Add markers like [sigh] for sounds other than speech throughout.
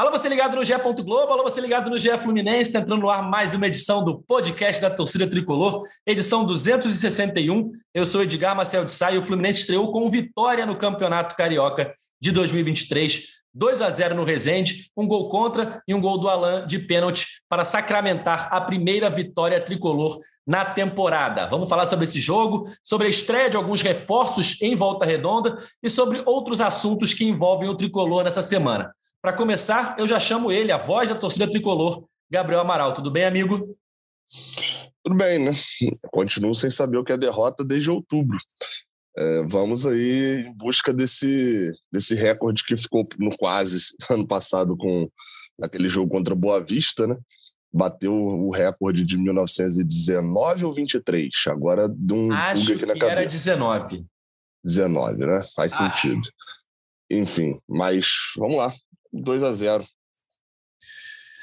Alô, você ligado no GE. Globo, alô, você ligado no GE Fluminense, tá entrando no ar mais uma edição do podcast da torcida tricolor, edição 261. Eu sou Edgar Marcel de Sá e o Fluminense estreou com vitória no Campeonato Carioca de 2023. 2 a 0 no Resende, um gol contra e um gol do Alain de pênalti para sacramentar a primeira vitória tricolor na temporada. Vamos falar sobre esse jogo, sobre a estreia de alguns reforços em Volta Redonda e sobre outros assuntos que envolvem o tricolor nessa semana. Para começar, eu já chamo ele, a voz da torcida tricolor, Gabriel Amaral. Tudo bem, amigo? Tudo bem, né? Continuo sem saber o que é derrota desde outubro. É, vamos aí em busca desse, desse recorde que ficou no quase [laughs] ano passado com aquele jogo contra Boa Vista, né? Bateu o recorde de 1919 ou 23? Agora de um Acho aqui na que cabeça. era 19. 19, né? Faz ah. sentido. Enfim, mas vamos lá. 2 a 0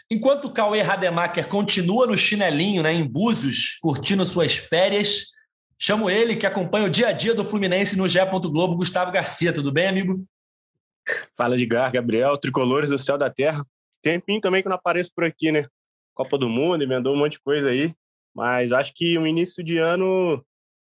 Enquanto o Cauê Rademacher continua no chinelinho, né, em Búzios, curtindo suas férias, chamo ele que acompanha o dia a dia do Fluminense no GE. Globo, Gustavo Garcia. Tudo bem, amigo? Fala, Edgar, Gabriel, tricolores do céu da terra. Tempinho também que eu não apareço por aqui, né? Copa do Mundo, emendou um monte de coisa aí. Mas acho que o início de ano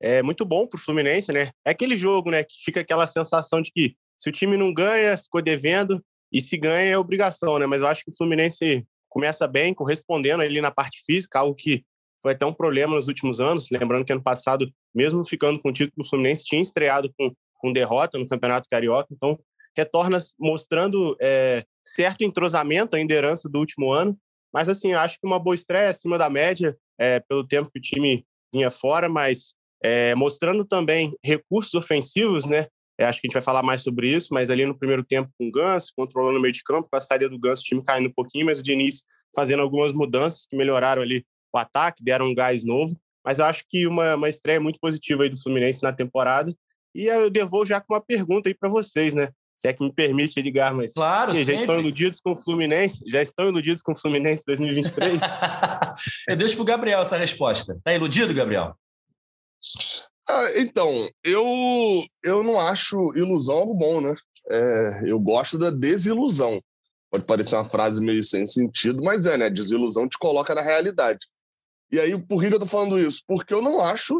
é muito bom para o Fluminense, né? É aquele jogo, né? Que fica aquela sensação de que se o time não ganha, ficou devendo. E se ganha é obrigação, né? Mas eu acho que o Fluminense começa bem, correspondendo ali na parte física, algo que foi até um problema nos últimos anos. Lembrando que ano passado, mesmo ficando com o título, o Fluminense tinha estreado com, com derrota no Campeonato Carioca. Então, retorna mostrando é, certo entrosamento, ainda herança do último ano. Mas, assim, acho que uma boa estreia acima da média, é, pelo tempo que o time vinha fora, mas é, mostrando também recursos ofensivos, né? É, acho que a gente vai falar mais sobre isso, mas ali no primeiro tempo com o Ganso, controlando o meio de campo, com a saída do Ganso, o time caindo um pouquinho, mas o Diniz fazendo algumas mudanças que melhoraram ali o ataque, deram um gás novo. Mas acho que uma, uma estreia muito positiva aí do Fluminense na temporada. E eu devolvo já com uma pergunta aí para vocês, né? Se é que me permite, Edgar, mas. Claro, Já estão iludidos com o Fluminense? Já estão iludidos com o Fluminense 2023? [laughs] eu deixo para o Gabriel essa resposta. Tá iludido, Gabriel? Ah, então, eu, eu não acho ilusão algo bom, né? É, eu gosto da desilusão. Pode parecer uma frase meio sem sentido, mas é, né? Desilusão te coloca na realidade. E aí, por que eu tô falando isso? Porque eu não acho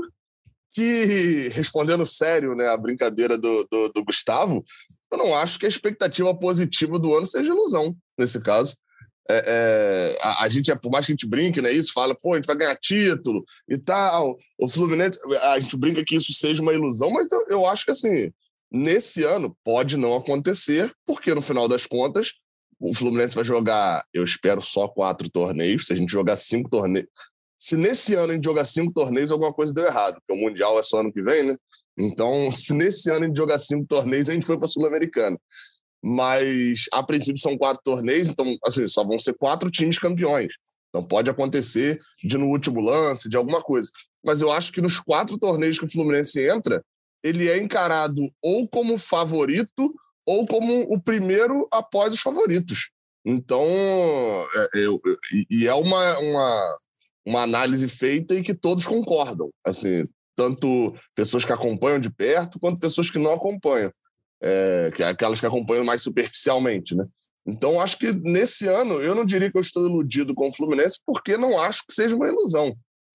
que, [laughs] respondendo sério, né, a brincadeira do, do, do Gustavo, eu não acho que a expectativa positiva do ano seja ilusão, nesse caso. É, é, a, a, gente, é, por mais que a gente brinque, né, isso, fala, pô, a gente vai ganhar título e tal. O Fluminense, a gente brinca que isso seja uma ilusão, mas eu, eu acho que, assim, nesse ano pode não acontecer, porque no final das contas, o Fluminense vai jogar, eu espero, só quatro torneios. Se a gente jogar cinco torneios. Se nesse ano a gente jogar cinco torneios, alguma coisa deu errado, porque o Mundial é só ano que vem, né? Então, se nesse ano a gente jogar cinco torneios, a gente foi para a Sul-Americana mas a princípio são quatro torneios, então assim, só vão ser quatro times campeões. Então pode acontecer de no último lance, de alguma coisa. Mas eu acho que nos quatro torneios que o Fluminense entra, ele é encarado ou como favorito ou como o primeiro após os favoritos. Então, é, eu, e é uma, uma, uma análise feita e que todos concordam. Assim, tanto pessoas que acompanham de perto quanto pessoas que não acompanham é, que é aquelas que acompanham mais superficialmente, né? Então, acho que nesse ano, eu não diria que eu estou iludido com o Fluminense, porque não acho que seja uma ilusão.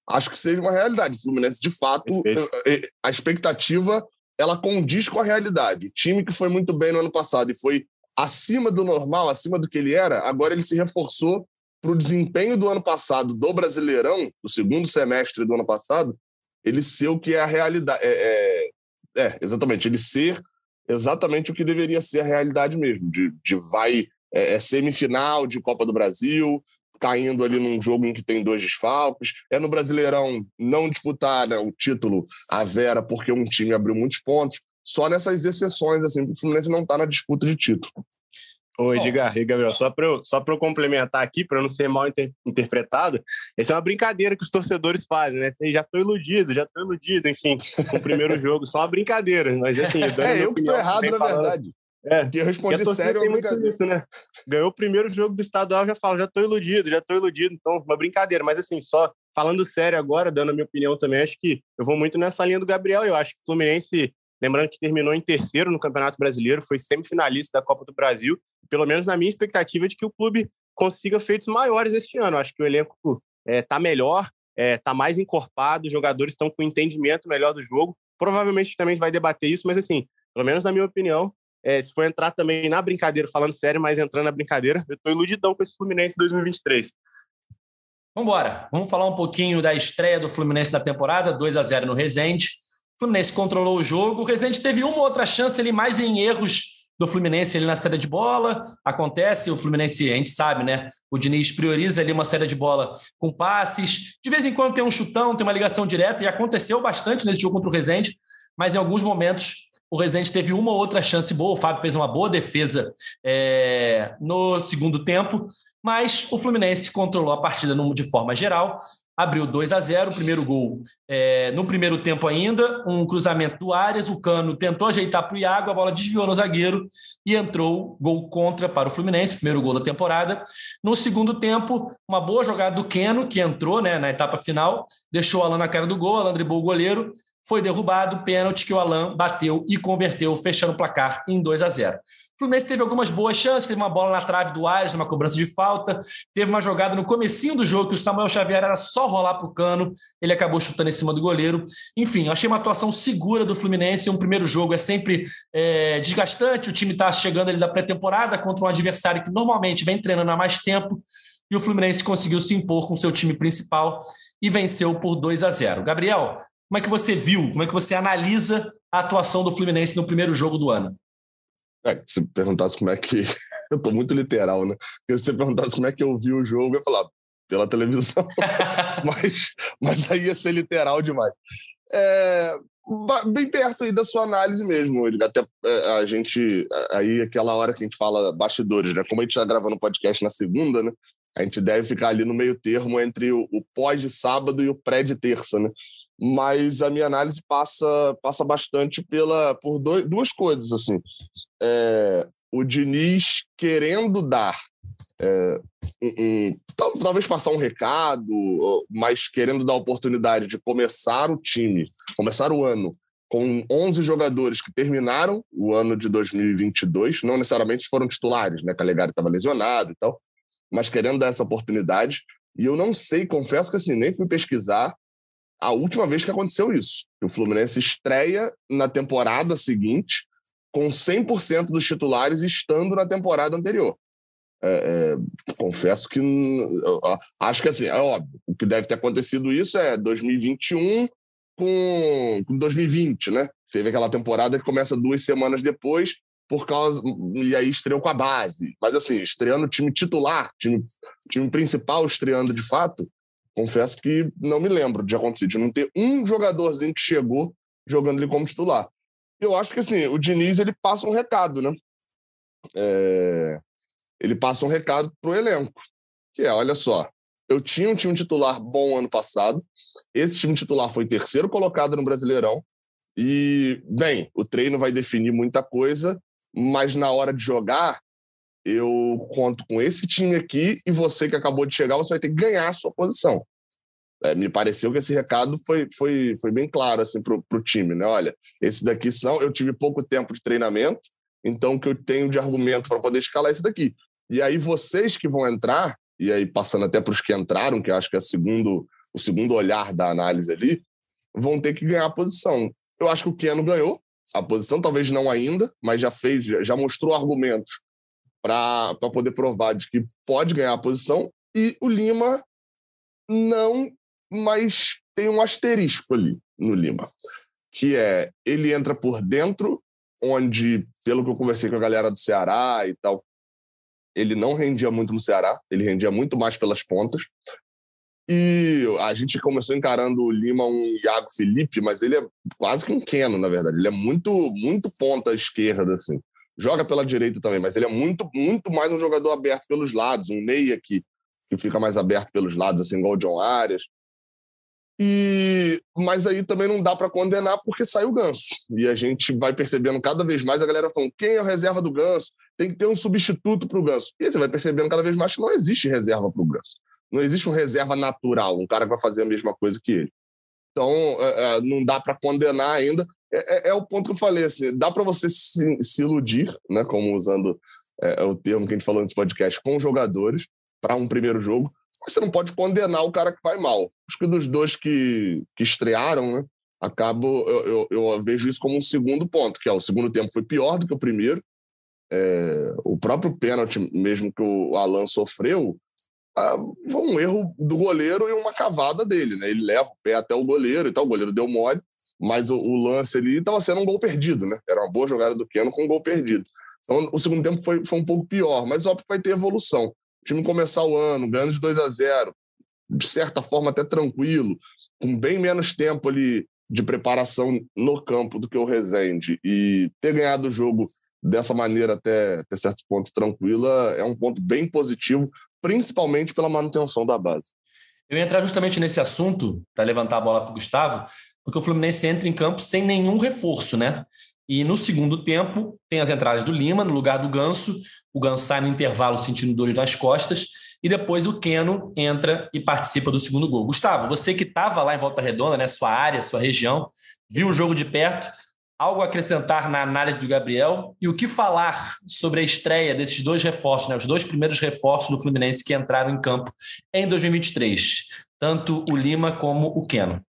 Acho que seja uma realidade. O Fluminense, de fato, é, é, a expectativa ela condiz com a realidade. O time que foi muito bem no ano passado e foi acima do normal, acima do que ele era, agora ele se reforçou para o desempenho do ano passado do Brasileirão, do segundo semestre do ano passado, ele ser o que é a realidade. É, é, é exatamente, ele ser exatamente o que deveria ser a realidade mesmo, de, de vai é, é, semifinal de Copa do Brasil, caindo ali num jogo em que tem dois desfalques. É no Brasileirão não disputar né, o título a Vera porque um time abriu muitos pontos. Só nessas exceções, assim, o Fluminense não está na disputa de título. Oi, Edgar e Gabriel, só para eu, só eu complementar aqui, para não ser mal inter interpretado, essa é uma brincadeira que os torcedores fazem, né? Já estou iludido, já estou iludido, enfim, com o primeiro [laughs] jogo, só uma brincadeira, mas assim... É, eu que estou errado, na falando, verdade. É, eu respondi sério, tem muito isso, né? Ganhou o primeiro jogo do estadual, já falo, já estou iludido, já estou iludido, então, uma brincadeira, mas assim, só falando sério agora, dando a minha opinião também, acho que eu vou muito nessa linha do Gabriel, eu acho que o Fluminense Lembrando que terminou em terceiro no Campeonato Brasileiro, foi semifinalista da Copa do Brasil. Pelo menos na minha expectativa é de que o clube consiga feitos maiores este ano. Acho que o elenco está é, melhor, está é, tá mais encorpado, os jogadores estão com entendimento melhor do jogo. Provavelmente também vai debater isso, mas assim, pelo menos na minha opinião, é, se for entrar também na brincadeira, falando sério, mas entrando na brincadeira, eu estou iludidão com esse Fluminense 2023. Vamos embora. Vamos falar um pouquinho da estreia do Fluminense na temporada, 2 a 0 no Resende. O Fluminense controlou o jogo. O Resende teve uma outra chance ali, mais em erros do Fluminense ali na saída de bola. Acontece, o Fluminense, a gente sabe, né? O Diniz prioriza ali uma saída de bola com passes. De vez em quando tem um chutão, tem uma ligação direta, e aconteceu bastante nesse jogo contra o Resende, mas em alguns momentos o Rezende teve uma ou outra chance boa, o Fábio fez uma boa defesa é, no segundo tempo, mas o Fluminense controlou a partida de forma geral, abriu 2 a 0 o primeiro gol é, no primeiro tempo ainda, um cruzamento do Arias, o Cano tentou ajeitar para o Iago, a bola desviou no zagueiro e entrou gol contra para o Fluminense, primeiro gol da temporada. No segundo tempo, uma boa jogada do Keno, que entrou né, na etapa final, deixou o Alan na cara do gol, Alan driblou o goleiro, foi derrubado, pênalti que o Alan bateu e converteu, fechando o placar em 2 a 0. O Fluminense teve algumas boas chances, teve uma bola na trave do Ares, uma cobrança de falta, teve uma jogada no comecinho do jogo que o Samuel Xavier era só rolar para o cano, ele acabou chutando em cima do goleiro. Enfim, achei uma atuação segura do Fluminense, um primeiro jogo é sempre é, desgastante, o time está chegando ali da pré-temporada contra um adversário que normalmente vem treinando há mais tempo, e o Fluminense conseguiu se impor com seu time principal e venceu por 2 a 0. Gabriel, como é que você viu, como é que você analisa a atuação do Fluminense no primeiro jogo do ano? É, se perguntasse como é que. [laughs] Eu estou muito literal, né? Porque se você perguntasse como é que eu vi o jogo, eu ia falar, pela televisão. [laughs] mas, mas aí ia ser literal demais. É, bem perto aí da sua análise mesmo. Até é, a gente. Aí, aquela hora que a gente fala bastidores, né? Como a gente está gravando o podcast na segunda, né? A gente deve ficar ali no meio termo entre o, o pós de sábado e o pré de terça, né? Mas a minha análise passa, passa bastante pela, por dois, duas coisas, assim. É, o Diniz querendo dar é, um, um, talvez passar um recado, mas querendo dar oportunidade de começar o time, começar o ano com 11 jogadores que terminaram o ano de 2022, não necessariamente foram titulares, né? Calegari estava lesionado e tal, mas querendo dar essa oportunidade. E eu não sei, confesso que assim, nem fui pesquisar a última vez que aconteceu isso. O Fluminense estreia na temporada seguinte com 100% dos titulares estando na temporada anterior. É, é, confesso que acho que assim, é óbvio, o que deve ter acontecido isso é 2021 com, com 2020, né? Teve aquela temporada que começa duas semanas depois, por causa. E aí estreou com a base. Mas assim, estreando o time titular, time, time principal estreando de fato, confesso que não me lembro de acontecer, de não ter um jogadorzinho que chegou jogando ele como titular. Eu acho que assim, o Diniz ele passa um recado, né? É... Ele passa um recado pro elenco, que é, olha só, eu tinha um time titular bom ano passado, esse time titular foi terceiro colocado no Brasileirão, e, bem, o treino vai definir muita coisa, mas na hora de jogar, eu conto com esse time aqui e você que acabou de chegar, você vai ter que ganhar a sua posição. É, me pareceu que esse recado foi, foi, foi bem claro assim, para o time. Né? Olha, esses daqui são. Eu tive pouco tempo de treinamento, então o que eu tenho de argumento para poder escalar é esse daqui. E aí vocês que vão entrar, e aí passando até para os que entraram, que acho que é segundo, o segundo olhar da análise ali, vão ter que ganhar a posição. Eu acho que o Keno ganhou a posição, talvez não ainda, mas já fez, já mostrou argumentos para poder provar de que pode ganhar a posição. E o Lima não, mas tem um asterisco ali no Lima, que é ele entra por dentro, onde, pelo que eu conversei com a galera do Ceará e tal, ele não rendia muito no Ceará, ele rendia muito mais pelas pontas. E a gente começou encarando o Lima um Iago Felipe, mas ele é quase que um Keno, na verdade. Ele é muito, muito ponta esquerda, assim joga pela direita também, mas ele é muito, muito mais um jogador aberto pelos lados, um meia que, que fica mais aberto pelos lados, assim, igual o John Arias. E, mas aí também não dá para condenar porque sai o Ganso. E a gente vai percebendo cada vez mais a galera falando: quem é a reserva do Ganso? Tem que ter um substituto para o Ganso. E aí você vai percebendo cada vez mais que não existe reserva para o Ganso. Não existe um reserva natural, um cara que vai fazer a mesma coisa que ele. Então, é, é, não dá para condenar ainda, é, é, o ponto que eu falei, assim, dá para você se, se, iludir, né, como usando é, o termo que a gente falou nesse podcast, com jogadores para um primeiro jogo, você não pode condenar o cara que vai mal. Acho que dos dois que, que estrearam, né, acabo, eu, eu, eu, vejo isso como um segundo ponto, que é o segundo tempo foi pior do que o primeiro. É, o próprio pênalti, mesmo que o Alan sofreu, ah, foi um erro do goleiro e uma cavada dele. Né? Ele leva o pé até o goleiro e tal, o goleiro deu mole, mas o, o lance ali estava sendo um gol perdido. Né? Era uma boa jogada do Keno com um gol perdido. Então, o segundo tempo foi, foi um pouco pior, mas óbvio que vai ter evolução. Time começar o ano ganhando de 2 a 0 de certa forma até tranquilo, com bem menos tempo ali de preparação no campo do que o Rezende e ter ganhado o jogo dessa maneira até, até certo ponto tranquila é um ponto bem positivo, principalmente pela manutenção da base. Eu ia entrar justamente nesse assunto para levantar a bola para o Gustavo, porque o Fluminense entra em campo sem nenhum reforço, né? E no segundo tempo tem as entradas do Lima no lugar do Ganso, o Ganso sai no intervalo sentindo dores nas costas e depois o Keno entra e participa do segundo gol. Gustavo, você que estava lá em Volta Redonda, né, sua área, sua região, viu o jogo de perto, algo a acrescentar na análise do Gabriel e o que falar sobre a estreia desses dois reforços, né, os dois primeiros reforços do Fluminense que entraram em campo em 2023, tanto o Lima como o Keno.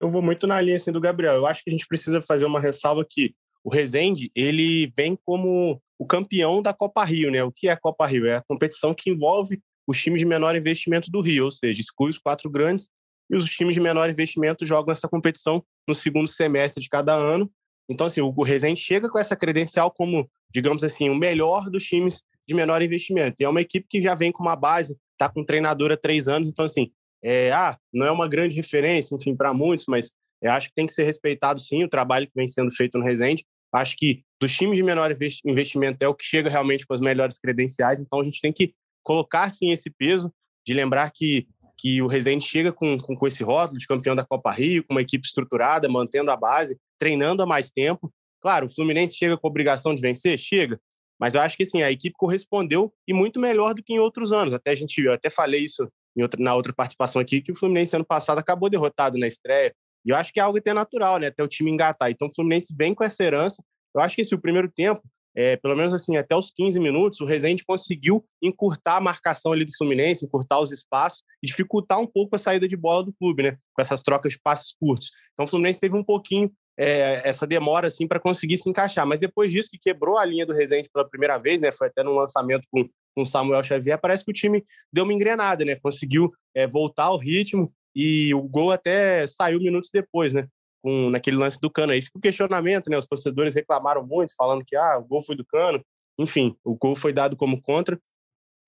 Eu vou muito na linha assim, do Gabriel. Eu acho que a gente precisa fazer uma ressalva que o Rezende ele vem como o campeão da Copa Rio, né? O que é a Copa Rio? É a competição que envolve os times de menor investimento do Rio, ou seja, exclui os quatro grandes e os times de menor investimento jogam essa competição no segundo semestre de cada ano. Então, assim, o Rezende chega com essa credencial como, digamos assim, o melhor dos times de menor investimento. E é uma equipe que já vem com uma base, está com um treinador há três anos, então, assim, é, ah, não é uma grande referência, enfim, para muitos, mas eu acho que tem que ser respeitado, sim, o trabalho que vem sendo feito no Rezende. Acho que dos times de menor investimento é o que chega realmente com as melhores credenciais, então a gente tem que colocar sim esse peso de lembrar que, que o Rezende chega com, com, com esse rótulo de campeão da Copa Rio, com uma equipe estruturada, mantendo a base, treinando há mais tempo. Claro, o Fluminense chega com a obrigação de vencer? Chega. Mas eu acho que assim, a equipe correspondeu e muito melhor do que em outros anos. Até a gente, eu até falei isso outra, na outra participação aqui, que o Fluminense ano passado acabou derrotado na estreia. E eu acho que é algo até natural, né? Até o time engatar. Então o Fluminense vem com essa herança. Eu acho que esse o primeiro tempo, é, pelo menos assim, até os 15 minutos, o Rezende conseguiu encurtar a marcação ali do Fluminense, encurtar os espaços e dificultar um pouco a saída de bola do clube, né? Com essas trocas de passes curtos. Então o Fluminense teve um pouquinho é, essa demora assim para conseguir se encaixar. Mas depois disso, que quebrou a linha do Rezende pela primeira vez, né? Foi até no lançamento com com Samuel Xavier, parece que o time deu uma engrenada, né? Conseguiu é, voltar ao ritmo e o gol até saiu minutos depois, né? Com, naquele lance do Cano. Aí fica o questionamento, né? Os torcedores reclamaram muito, falando que ah, o gol foi do Cano. Enfim, o gol foi dado como contra.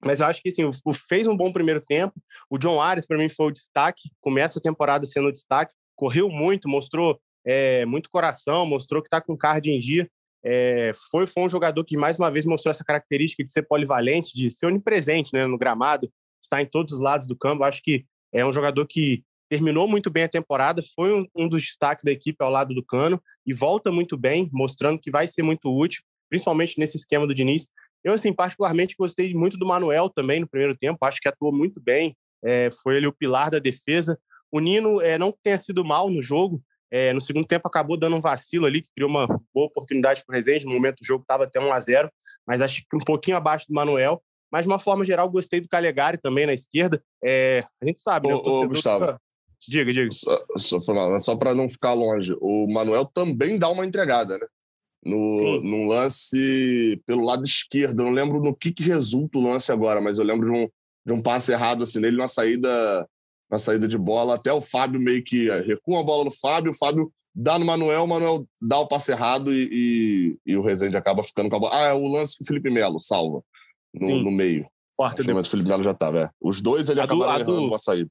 Mas eu acho que assim, o, fez um bom primeiro tempo. O John Ares, para mim, foi o destaque. Começa a temporada sendo o destaque. Correu muito, mostrou é, muito coração, mostrou que está com card em dia. É, foi, foi um jogador que mais uma vez mostrou essa característica de ser polivalente, de ser onipresente né, no gramado, estar em todos os lados do campo. Acho que é um jogador que terminou muito bem a temporada, foi um, um dos destaques da equipe ao lado do Cano e volta muito bem, mostrando que vai ser muito útil, principalmente nesse esquema do Diniz. Eu, assim, particularmente gostei muito do Manuel também no primeiro tempo, acho que atuou muito bem, é, foi ele o pilar da defesa. O Nino é, não tenha sido mal no jogo, é, no segundo tempo acabou dando um vacilo ali, que criou uma boa oportunidade para o Rezende. No momento o jogo estava até 1 a 0 mas acho que um pouquinho abaixo do Manuel. Mas, de uma forma geral, gostei do Calegari também na esquerda. É, a gente sabe, né? Ô, ô Gustavo. Diga, diga. Só, só, só para não ficar longe, o Manuel também dá uma entregada, né? No, no lance pelo lado esquerdo. Eu não lembro no que, que resulta o lance agora, mas eu lembro de um, de um passe errado assim nele na saída na saída de bola, até o Fábio meio que eh, recua a bola no Fábio, o Fábio dá no Manuel, o Manuel dá o passe errado e, e, e o Rezende acaba ficando com a bola. Ah, é o lance que o Felipe Melo salva no, no meio. Quarta mas o Felipe Melo já estava, é. Os dois ele a acabaram do, errando a saída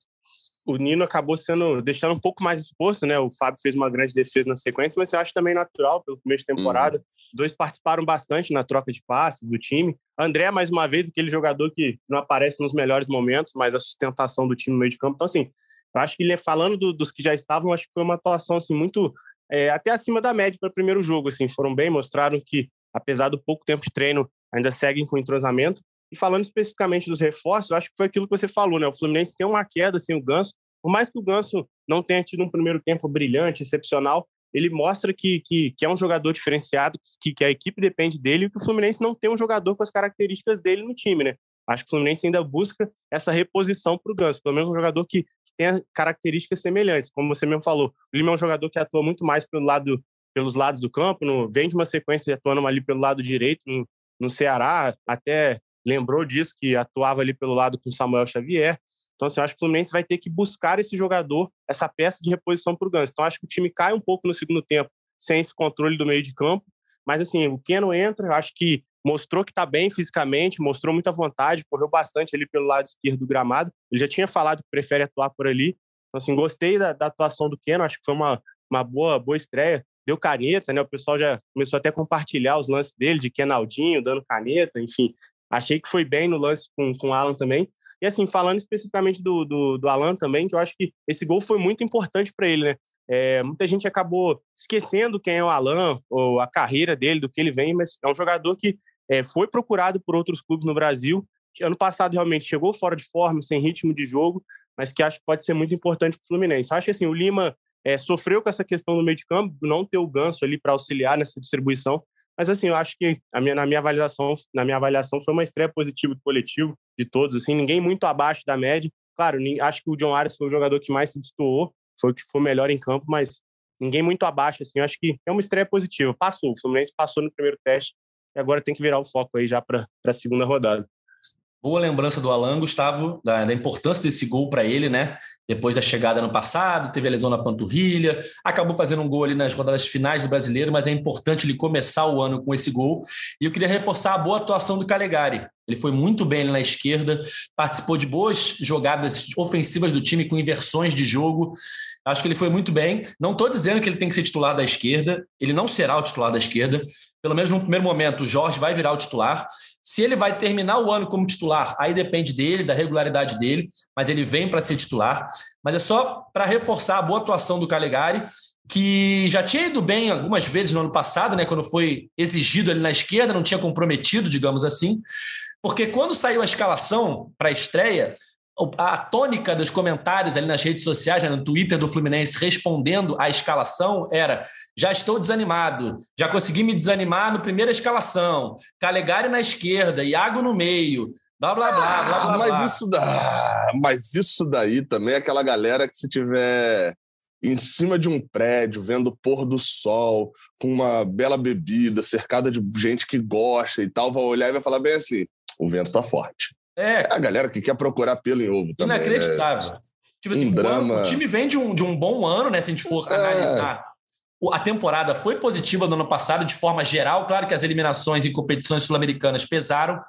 o Nino acabou sendo deixando um pouco mais exposto, né? O Fábio fez uma grande defesa na sequência, mas eu acho também natural pelo começo de temporada. Uhum. Dois participaram bastante na troca de passes do time. André, mais uma vez, aquele jogador que não aparece nos melhores momentos, mas a sustentação do time no meio de campo. Então, assim, eu acho que ele, falando do, dos que já estavam, acho que foi uma atuação assim muito é, até acima da média para o primeiro jogo. Assim, foram bem, mostraram que apesar do pouco tempo de treino, ainda seguem com entrosamento. E falando especificamente dos reforços, eu acho que foi aquilo que você falou, né? O Fluminense tem uma queda assim, o Ganso. Por mais que o Ganso não tenha tido um primeiro tempo brilhante, excepcional, ele mostra que, que, que é um jogador diferenciado, que, que a equipe depende dele e que o Fluminense não tem um jogador com as características dele no time, né? Acho que o Fluminense ainda busca essa reposição para o Ganso, pelo menos um jogador que, que tenha características semelhantes. Como você mesmo falou, o Lima é um jogador que atua muito mais pelo lado, pelos lados do campo, no, vem de uma sequência atuando ali pelo lado direito no, no Ceará, até lembrou disso, que atuava ali pelo lado com o Samuel Xavier. Então, assim, eu acho que o Fluminense vai ter que buscar esse jogador, essa peça de reposição para o Ganso. Então, acho que o time cai um pouco no segundo tempo, sem esse controle do meio de campo. Mas, assim, o Keno entra, acho que mostrou que está bem fisicamente, mostrou muita vontade, correu bastante ali pelo lado esquerdo do gramado. Ele já tinha falado que prefere atuar por ali. Então, assim, gostei da, da atuação do Keno, acho que foi uma, uma boa, boa estreia. Deu caneta, né? O pessoal já começou até a compartilhar os lances dele, de Kenaldinho, dando caneta, enfim. Achei que foi bem no lance com, com o Alan também. E assim, falando especificamente do, do, do Alan também, que eu acho que esse gol foi muito importante para ele, né? É, muita gente acabou esquecendo quem é o Alan, ou a carreira dele, do que ele vem, mas é um jogador que é, foi procurado por outros clubes no Brasil. Ano passado realmente chegou fora de forma, sem ritmo de jogo, mas que acho que pode ser muito importante para o Fluminense. Acho que assim, o Lima é, sofreu com essa questão no meio de campo, não ter o ganso ali para auxiliar nessa distribuição. Mas assim, eu acho que a minha, na minha avaliação, na minha avaliação foi uma estreia positiva do coletivo de todos, assim, ninguém muito abaixo da média. Claro, acho que o John Arias foi o jogador que mais se destoou, foi o que foi melhor em campo, mas ninguém muito abaixo, assim, eu acho que é uma estreia positiva. Passou, o Fluminense passou no primeiro teste, e agora tem que virar o foco aí já para a segunda rodada. Boa lembrança do Alan, Gustavo, da, da importância desse gol para ele, né? Depois da chegada no passado, teve a lesão na panturrilha, acabou fazendo um gol ali nas rodadas finais do brasileiro, mas é importante ele começar o ano com esse gol. E eu queria reforçar a boa atuação do Calegari. Ele foi muito bem ali na esquerda, participou de boas jogadas ofensivas do time com inversões de jogo. Acho que ele foi muito bem. Não estou dizendo que ele tem que ser titular da esquerda, ele não será o titular da esquerda. Pelo menos no primeiro momento, o Jorge vai virar o titular. Se ele vai terminar o ano como titular, aí depende dele, da regularidade dele, mas ele vem para ser titular. Mas é só para reforçar a boa atuação do Calegari, que já tinha ido bem algumas vezes no ano passado, né, quando foi exigido ali na esquerda, não tinha comprometido, digamos assim. Porque quando saiu a escalação para a estreia, a tônica dos comentários ali nas redes sociais, né, no Twitter do Fluminense, respondendo à escalação, era: já estou desanimado, já consegui me desanimar no primeira escalação, Calegari na esquerda, Iago no meio. Blá, blá, blá, blá, blá, mas, Isso da... mas isso daí também é aquela galera que se tiver em cima de um prédio, vendo o pôr do sol, com uma bela bebida, cercada de gente que gosta e tal, vai olhar e vai falar bem assim: o vento está forte. É. é. a galera que quer procurar pelo em ovo também. Né? Inacreditável. Né? Tipo assim, um drama... o time vem de um, de um bom ano, né? Se a gente for é. A temporada foi positiva no ano passado, de forma geral. Claro que as eliminações em competições sul-americanas pesaram,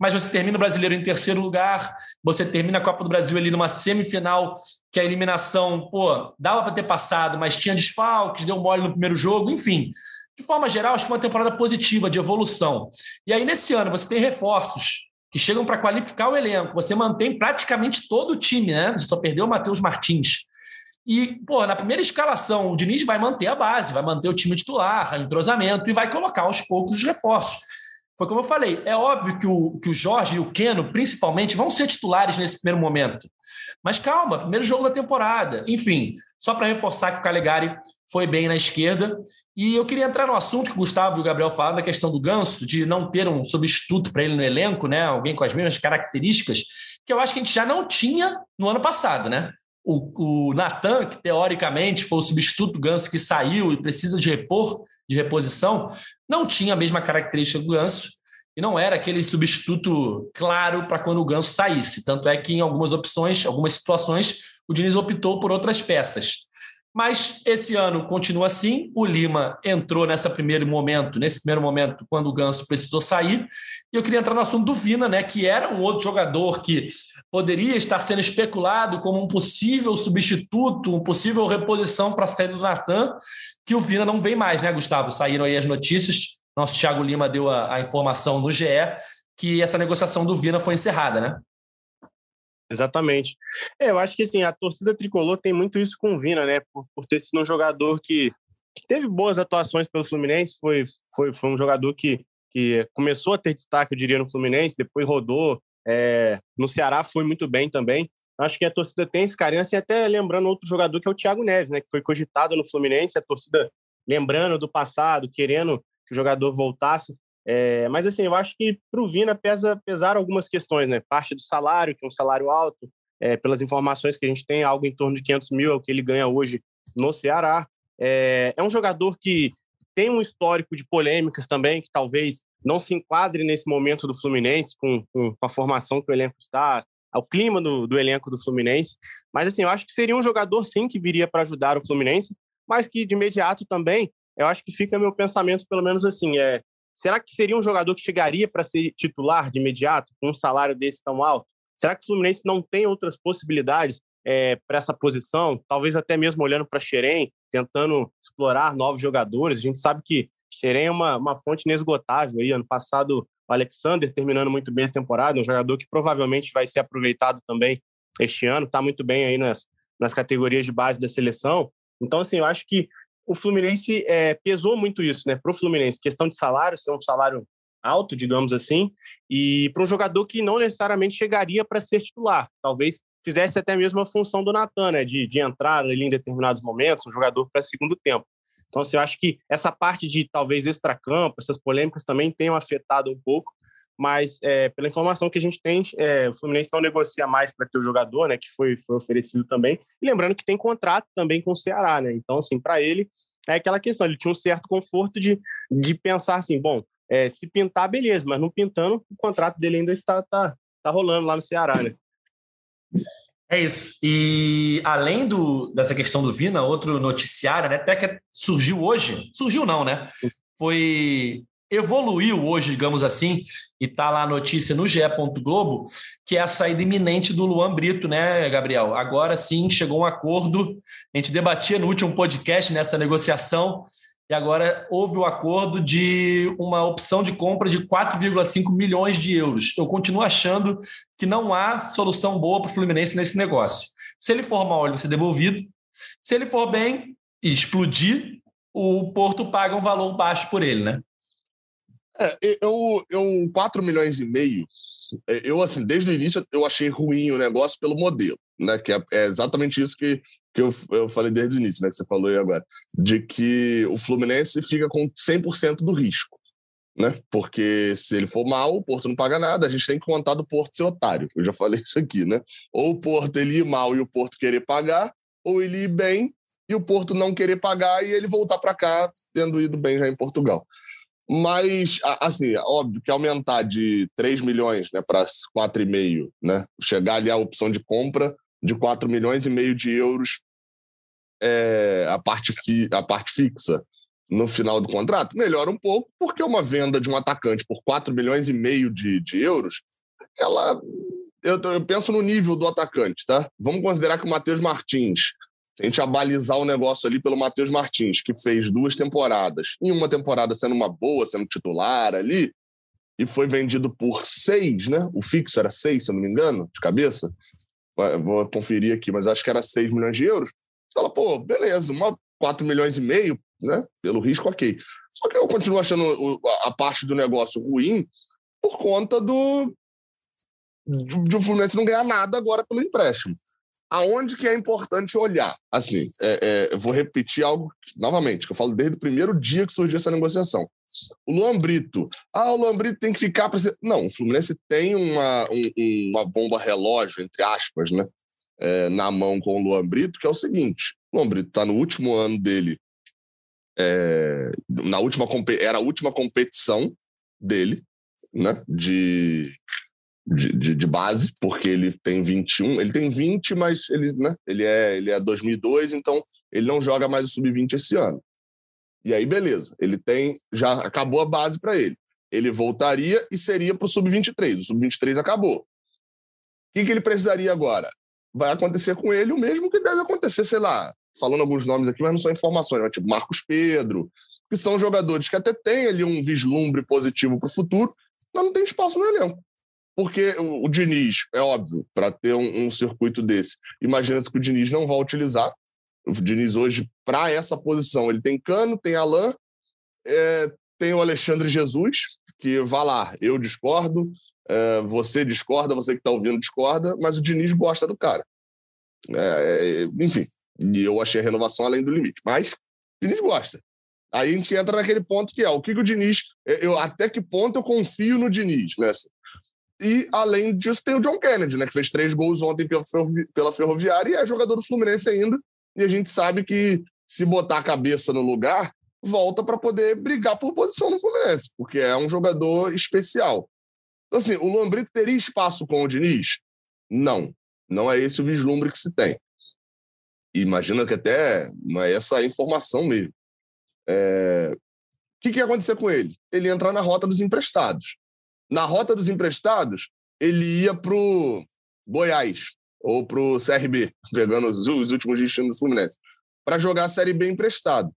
mas você termina o brasileiro em terceiro lugar, você termina a Copa do Brasil ali numa semifinal, que a eliminação, pô, dava para ter passado, mas tinha desfalques, deu mole no primeiro jogo, enfim. De forma geral, acho que uma temporada positiva, de evolução. E aí, nesse ano, você tem reforços que chegam para qualificar o elenco. Você mantém praticamente todo o time, né? Você só perdeu o Matheus Martins. E, pô, na primeira escalação, o Diniz vai manter a base, vai manter o time titular, entrosamento, e vai colocar aos poucos os reforços. Foi como eu falei, é óbvio que o, que o Jorge e o Keno, principalmente, vão ser titulares nesse primeiro momento. Mas calma, primeiro jogo da temporada. Enfim, só para reforçar que o Calegari foi bem na esquerda. E eu queria entrar no assunto que o Gustavo e o Gabriel falaram da questão do Ganso, de não ter um substituto para ele no elenco, né? Alguém com as mesmas características, que eu acho que a gente já não tinha no ano passado, né? O, o Natan, que teoricamente foi o substituto do Ganso que saiu e precisa de repor, de reposição, não tinha a mesma característica do Ganso e não era aquele substituto claro para quando o Ganso saísse. Tanto é que em algumas opções, algumas situações, o Diniz optou por outras peças. Mas esse ano continua assim. O Lima entrou nesse primeiro momento, nesse primeiro momento, quando o Ganso precisou sair. E eu queria entrar no assunto do Vina, né? Que era um outro jogador que poderia estar sendo especulado como um possível substituto, uma possível reposição para a saída do Natan, que o Vina não vem mais, né, Gustavo? Saíram aí as notícias. Nosso Thiago Lima deu a, a informação no GE que essa negociação do Vina foi encerrada, né? Exatamente. É, eu acho que assim, a torcida tricolor tem muito isso com o Vina, né? Por, por ter sido um jogador que, que, teve boas atuações pelo Fluminense, foi, foi, foi um jogador que, que começou a ter destaque, eu diria, no Fluminense, depois rodou. É, no Ceará foi muito bem também. Acho que a torcida tem esse carinho, assim, até lembrando outro jogador que é o Thiago Neves, né? Que foi cogitado no Fluminense, a torcida lembrando do passado, querendo que o jogador voltasse. É, mas assim, eu acho que para o Vina pesa, pesar algumas questões, né? Parte do salário, que é um salário alto, é, pelas informações que a gente tem, algo em torno de 500 mil é o que ele ganha hoje no Ceará. É, é um jogador que tem um histórico de polêmicas também, que talvez não se enquadre nesse momento do Fluminense, com, com a formação que o elenco está, ao clima do, do elenco do Fluminense. Mas, assim, eu acho que seria um jogador, sim, que viria para ajudar o Fluminense, mas que de imediato também, eu acho que fica meu pensamento, pelo menos assim, é será que seria um jogador que chegaria para ser titular de imediato, com um salário desse tão alto? Será que o Fluminense não tem outras possibilidades é, para essa posição? Talvez até mesmo olhando para Xerém, tentando explorar novos jogadores. A gente sabe que Xerém é uma, uma fonte inesgotável. Aí, ano passado, o Alexander terminando muito bem a temporada, um jogador que provavelmente vai ser aproveitado também este ano, está muito bem aí nas, nas categorias de base da seleção. Então, assim, eu acho que o Fluminense é, pesou muito isso, né? Para o Fluminense, questão de salário, ser um salário alto, digamos assim, e para um jogador que não necessariamente chegaria para ser titular. Talvez fizesse até mesmo a função do Natan, né? De, de entrar ali em determinados momentos, um jogador para segundo tempo. Então, assim, eu acho que essa parte de talvez extracampo, essas polêmicas também tenham afetado um pouco, mas é, pela informação que a gente tem, é, o Fluminense não negocia mais para ter o jogador, né, que foi, foi oferecido também. E lembrando que tem contrato também com o Ceará, né? Então, assim, para ele é aquela questão, ele tinha um certo conforto de, de pensar assim, bom, é, se pintar, beleza, mas não pintando, o contrato dele ainda está tá, tá rolando lá no Ceará, né? É isso. E além do, dessa questão do Vina, outro noticiário, né? Até que surgiu hoje. Surgiu não, né? Foi. Evoluiu hoje, digamos assim, e tá lá a notícia no GE. Globo, que é a saída iminente do Luan Brito, né, Gabriel? Agora sim chegou um acordo. A gente debatia no último podcast nessa negociação e agora houve o acordo de uma opção de compra de 4,5 milhões de euros. Eu continuo achando que não há solução boa para o Fluminense nesse negócio. Se ele for mal, ele vai ser devolvido. Se ele for bem e explodir, o Porto paga um valor baixo por ele, né? É, eu, eu 4 milhões e meio, é, eu assim, desde o início eu achei ruim o negócio pelo modelo, né? Que é, é exatamente isso que que eu, eu falei desde o início, né, que você falou aí agora, de que o Fluminense fica com 100% do risco, né? Porque se ele for mal, o Porto não paga nada, a gente tem que contar do Porto ser otário. Eu já falei isso aqui, né? Ou o Porto ele ir mal e o Porto querer pagar, ou ele ir bem e o Porto não querer pagar e ele voltar para cá tendo ido bem já em Portugal. Mas, assim, óbvio que aumentar de 3 milhões né, para 4,5, né? Chegar ali à opção de compra, de 4 milhões e meio de euros é, a, parte fi, a parte fixa no final do contrato, melhora um pouco, porque uma venda de um atacante por 4 milhões e meio de, de euros, ela. Eu, eu penso no nível do atacante, tá? Vamos considerar que o Matheus Martins, a gente abalizar o negócio ali pelo Matheus Martins, que fez duas temporadas, em uma temporada sendo uma boa, sendo titular ali, e foi vendido por seis, né? O fixo era seis, se eu não me engano, de cabeça vou conferir aqui, mas acho que era 6 milhões de euros. Você fala, pô, beleza, uma 4 milhões e meio, né? Pelo risco, ok. Só que eu continuo achando a parte do negócio ruim por conta do de o Fluminense não ganhar nada agora pelo empréstimo. Aonde que é importante olhar? Assim, é, é, vou repetir algo novamente, que eu falo desde o primeiro dia que surgiu essa negociação. O Luan Brito. Ah, o Luan Brito tem que ficar para ser. Não, o Fluminense tem uma, um, uma bomba relógio, entre aspas, né? É, na mão com o Luan Brito, que é o seguinte: o Luan Brito está no último ano dele. É, na última era a última competição dele, né? De, de, de, de, base, porque ele tem 21, ele tem 20, mas ele, né, ele, é, ele é 2002, então ele não joga mais o sub-20 esse ano. E aí, beleza. Ele tem. Já acabou a base para ele. Ele voltaria e seria para o Sub-23. O Sub-23 acabou. O que, que ele precisaria agora? Vai acontecer com ele o mesmo que deve acontecer, sei lá, falando alguns nomes aqui, mas não são informações, mas tipo Marcos Pedro, que são jogadores que até têm ali um vislumbre positivo para o futuro, mas não tem espaço no elenco. Porque o, o Diniz, é óbvio, para ter um, um, circuito desse, imagina-se que o Diniz não vai utilizar, o Diniz hoje, para essa posição, ele tem Cano, tem Alain, é, tem o Alexandre Jesus, que vá lá, eu discordo, é, você discorda, você que está ouvindo discorda, mas o Diniz gosta do cara. É, é, enfim, e eu achei a renovação além do limite, mas o Diniz gosta. Aí a gente entra naquele ponto que é o que, que o Diniz. Eu, até que ponto eu confio no Diniz, né? E, além disso, tem o John Kennedy, né? Que fez três gols ontem pela, pela Ferroviária e é jogador do Fluminense ainda. E a gente sabe que se botar a cabeça no lugar, volta para poder brigar por posição no Fluminense, porque é um jogador especial. Então, assim, o Luan Brito teria espaço com o Diniz? Não. Não é esse o vislumbre que se tem. Imagina que até não é essa a informação mesmo. É... O que, que ia acontecer com ele? Ele ia entrar na rota dos emprestados. Na rota dos emprestados, ele ia para o Goiás ou para o CRB, [laughs] pegando os, os últimos destinos do Fluminense, para jogar a Série B emprestado.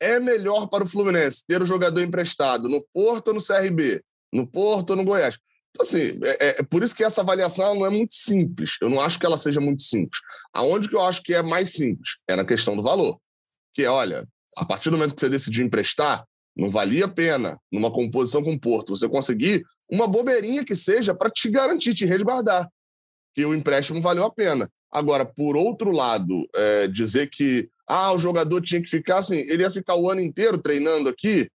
É melhor para o Fluminense ter o jogador emprestado no Porto ou no CRB, no Porto ou no Goiás. Então, assim, é, é, é por isso que essa avaliação não é muito simples. Eu não acho que ela seja muito simples. Aonde que eu acho que é mais simples? É na questão do valor. Que é, olha, a partir do momento que você decidiu emprestar, não valia a pena, numa composição com o Porto, você conseguir uma bobeirinha que seja para te garantir, te resguardar, que o empréstimo valeu a pena. Agora, por outro lado, é, dizer que ah, o jogador tinha que ficar assim, ele ia ficar o ano inteiro treinando aqui,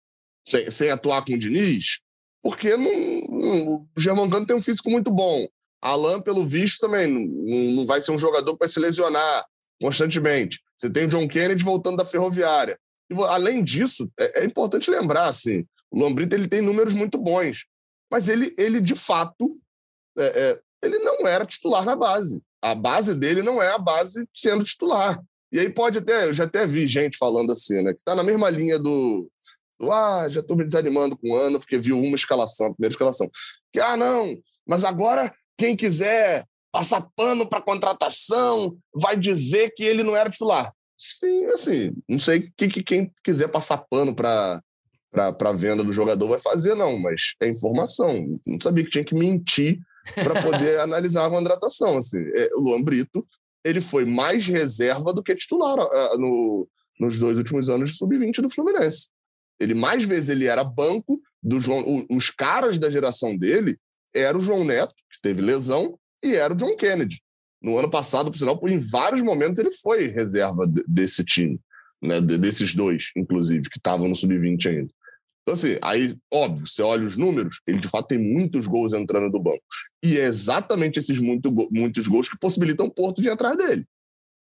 sem, sem atuar com o Diniz, porque não, não, o Germancano tem um físico muito bom. Alan, pelo visto, também não, não vai ser um jogador que vai se lesionar constantemente. Você tem o John Kennedy voltando da ferroviária. E, além disso, é, é, importante lembrar, assim, o Lombrito ele tem números muito bons, mas ele, ele de fato, é, é, ele não era titular na base. A base dele não é a base sendo titular. E aí pode até, eu já até vi gente falando assim, né, que está na mesma linha do, do ah, já estou me desanimando com o ano porque viu uma escalação, a primeira escalação. Que, ah, não, mas agora quem quiser passar pano para contratação vai dizer que ele não era titular. Sim, assim, não sei que, que quem quiser passar pano para para venda do jogador vai fazer, não, mas é informação. Não sabia que tinha que mentir para poder [laughs] analisar a contratação. Assim. É, o Luan Brito ele foi mais reserva do que titular uh, no, nos dois últimos anos de sub-20 do Fluminense. Ele mais vezes ele era banco do João. O, os caras da geração dele era o João Neto, que teve lesão, e era o John Kennedy. No ano passado, por sinal, em vários momentos ele foi reserva desse time, né? desses dois, inclusive, que estavam no sub-20 ainda. Então, assim, aí, óbvio, você olha os números, ele de fato tem muitos gols entrando do banco. E é exatamente esses muito, muitos gols que possibilitam o Porto vir atrás dele.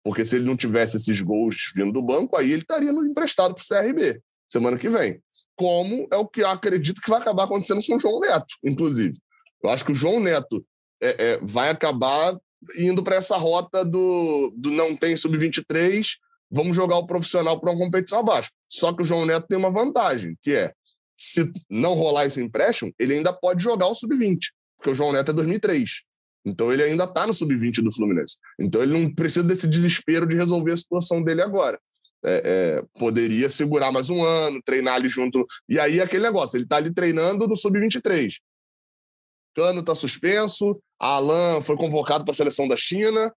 Porque se ele não tivesse esses gols vindo do banco, aí ele estaria emprestado para o CRB semana que vem. Como é o que eu acredito que vai acabar acontecendo com o João Neto, inclusive. Eu acho que o João Neto é, é, vai acabar indo para essa rota do, do não tem sub-23, vamos jogar o profissional para uma competição abaixo. Só que o João Neto tem uma vantagem, que é, se não rolar esse empréstimo, ele ainda pode jogar o sub-20, porque o João Neto é 2003. Então ele ainda está no sub-20 do Fluminense. Então ele não precisa desse desespero de resolver a situação dele agora é, é, poderia segurar mais um ano, treinar ali junto. E aí aquele negócio, ele está ali treinando no Sub-23. Cano está suspenso, Alan foi convocado para a seleção da China.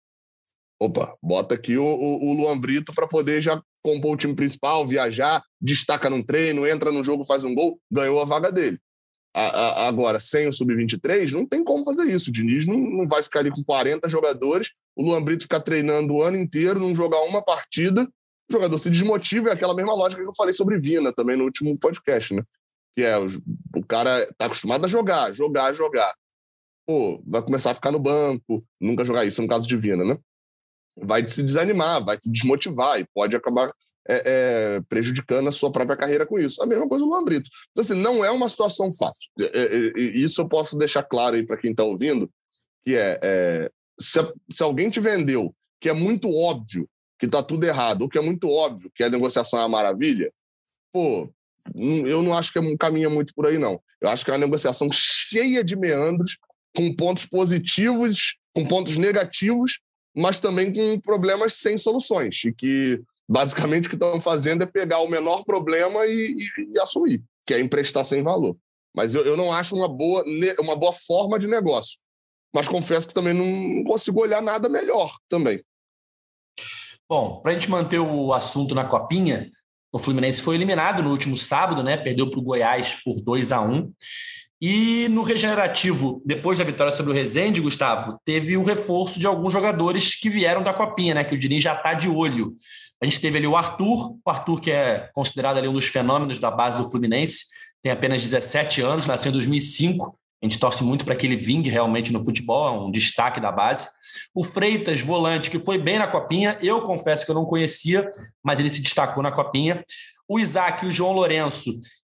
Opa, bota aqui o, o, o Luan Brito para poder já compor o time principal, viajar, destaca num treino, entra no jogo, faz um gol, ganhou a vaga dele. A, a, agora, sem o Sub-23, não tem como fazer isso. O Diniz não, não vai ficar ali com 40 jogadores, o Luan Brito ficar treinando o ano inteiro, não jogar uma partida o jogador se desmotiva, é aquela mesma lógica que eu falei sobre Vina também no último podcast, né? Que é, o, o cara tá acostumado a jogar, jogar, jogar. Pô, vai começar a ficar no banco, nunca jogar isso no caso de Vina, né? Vai se desanimar, vai se desmotivar e pode acabar é, é, prejudicando a sua própria carreira com isso. A mesma coisa do Lambrito. Então, assim, não é uma situação fácil. É, é, é isso eu posso deixar claro aí para quem está ouvindo, que é, é se, se alguém te vendeu que é muito óbvio que está tudo errado, o que é muito óbvio que a negociação é uma maravilha, pô, eu não acho que é caminha muito por aí, não. Eu acho que é uma negociação cheia de meandros, com pontos positivos, com pontos negativos, mas também com problemas sem soluções. E que, basicamente, o que estão fazendo é pegar o menor problema e, e, e assumir, que é emprestar sem valor. Mas eu, eu não acho uma boa, uma boa forma de negócio. Mas confesso que também não consigo olhar nada melhor também. Bom, para a gente manter o assunto na copinha, o Fluminense foi eliminado no último sábado, né? Perdeu para o Goiás por 2 a 1 E no regenerativo, depois da vitória sobre o Rezende, Gustavo, teve o reforço de alguns jogadores que vieram da copinha, né? Que o Diniz já está de olho. A gente teve ali o Arthur, o Arthur que é considerado ali um dos fenômenos da base do Fluminense, tem apenas 17 anos, nasceu em 2005. A gente torce muito para que ele vingue realmente no futebol, é um destaque da base. O Freitas, volante, que foi bem na Copinha, eu confesso que eu não conhecia, mas ele se destacou na Copinha. O Isaac e o João Lourenço,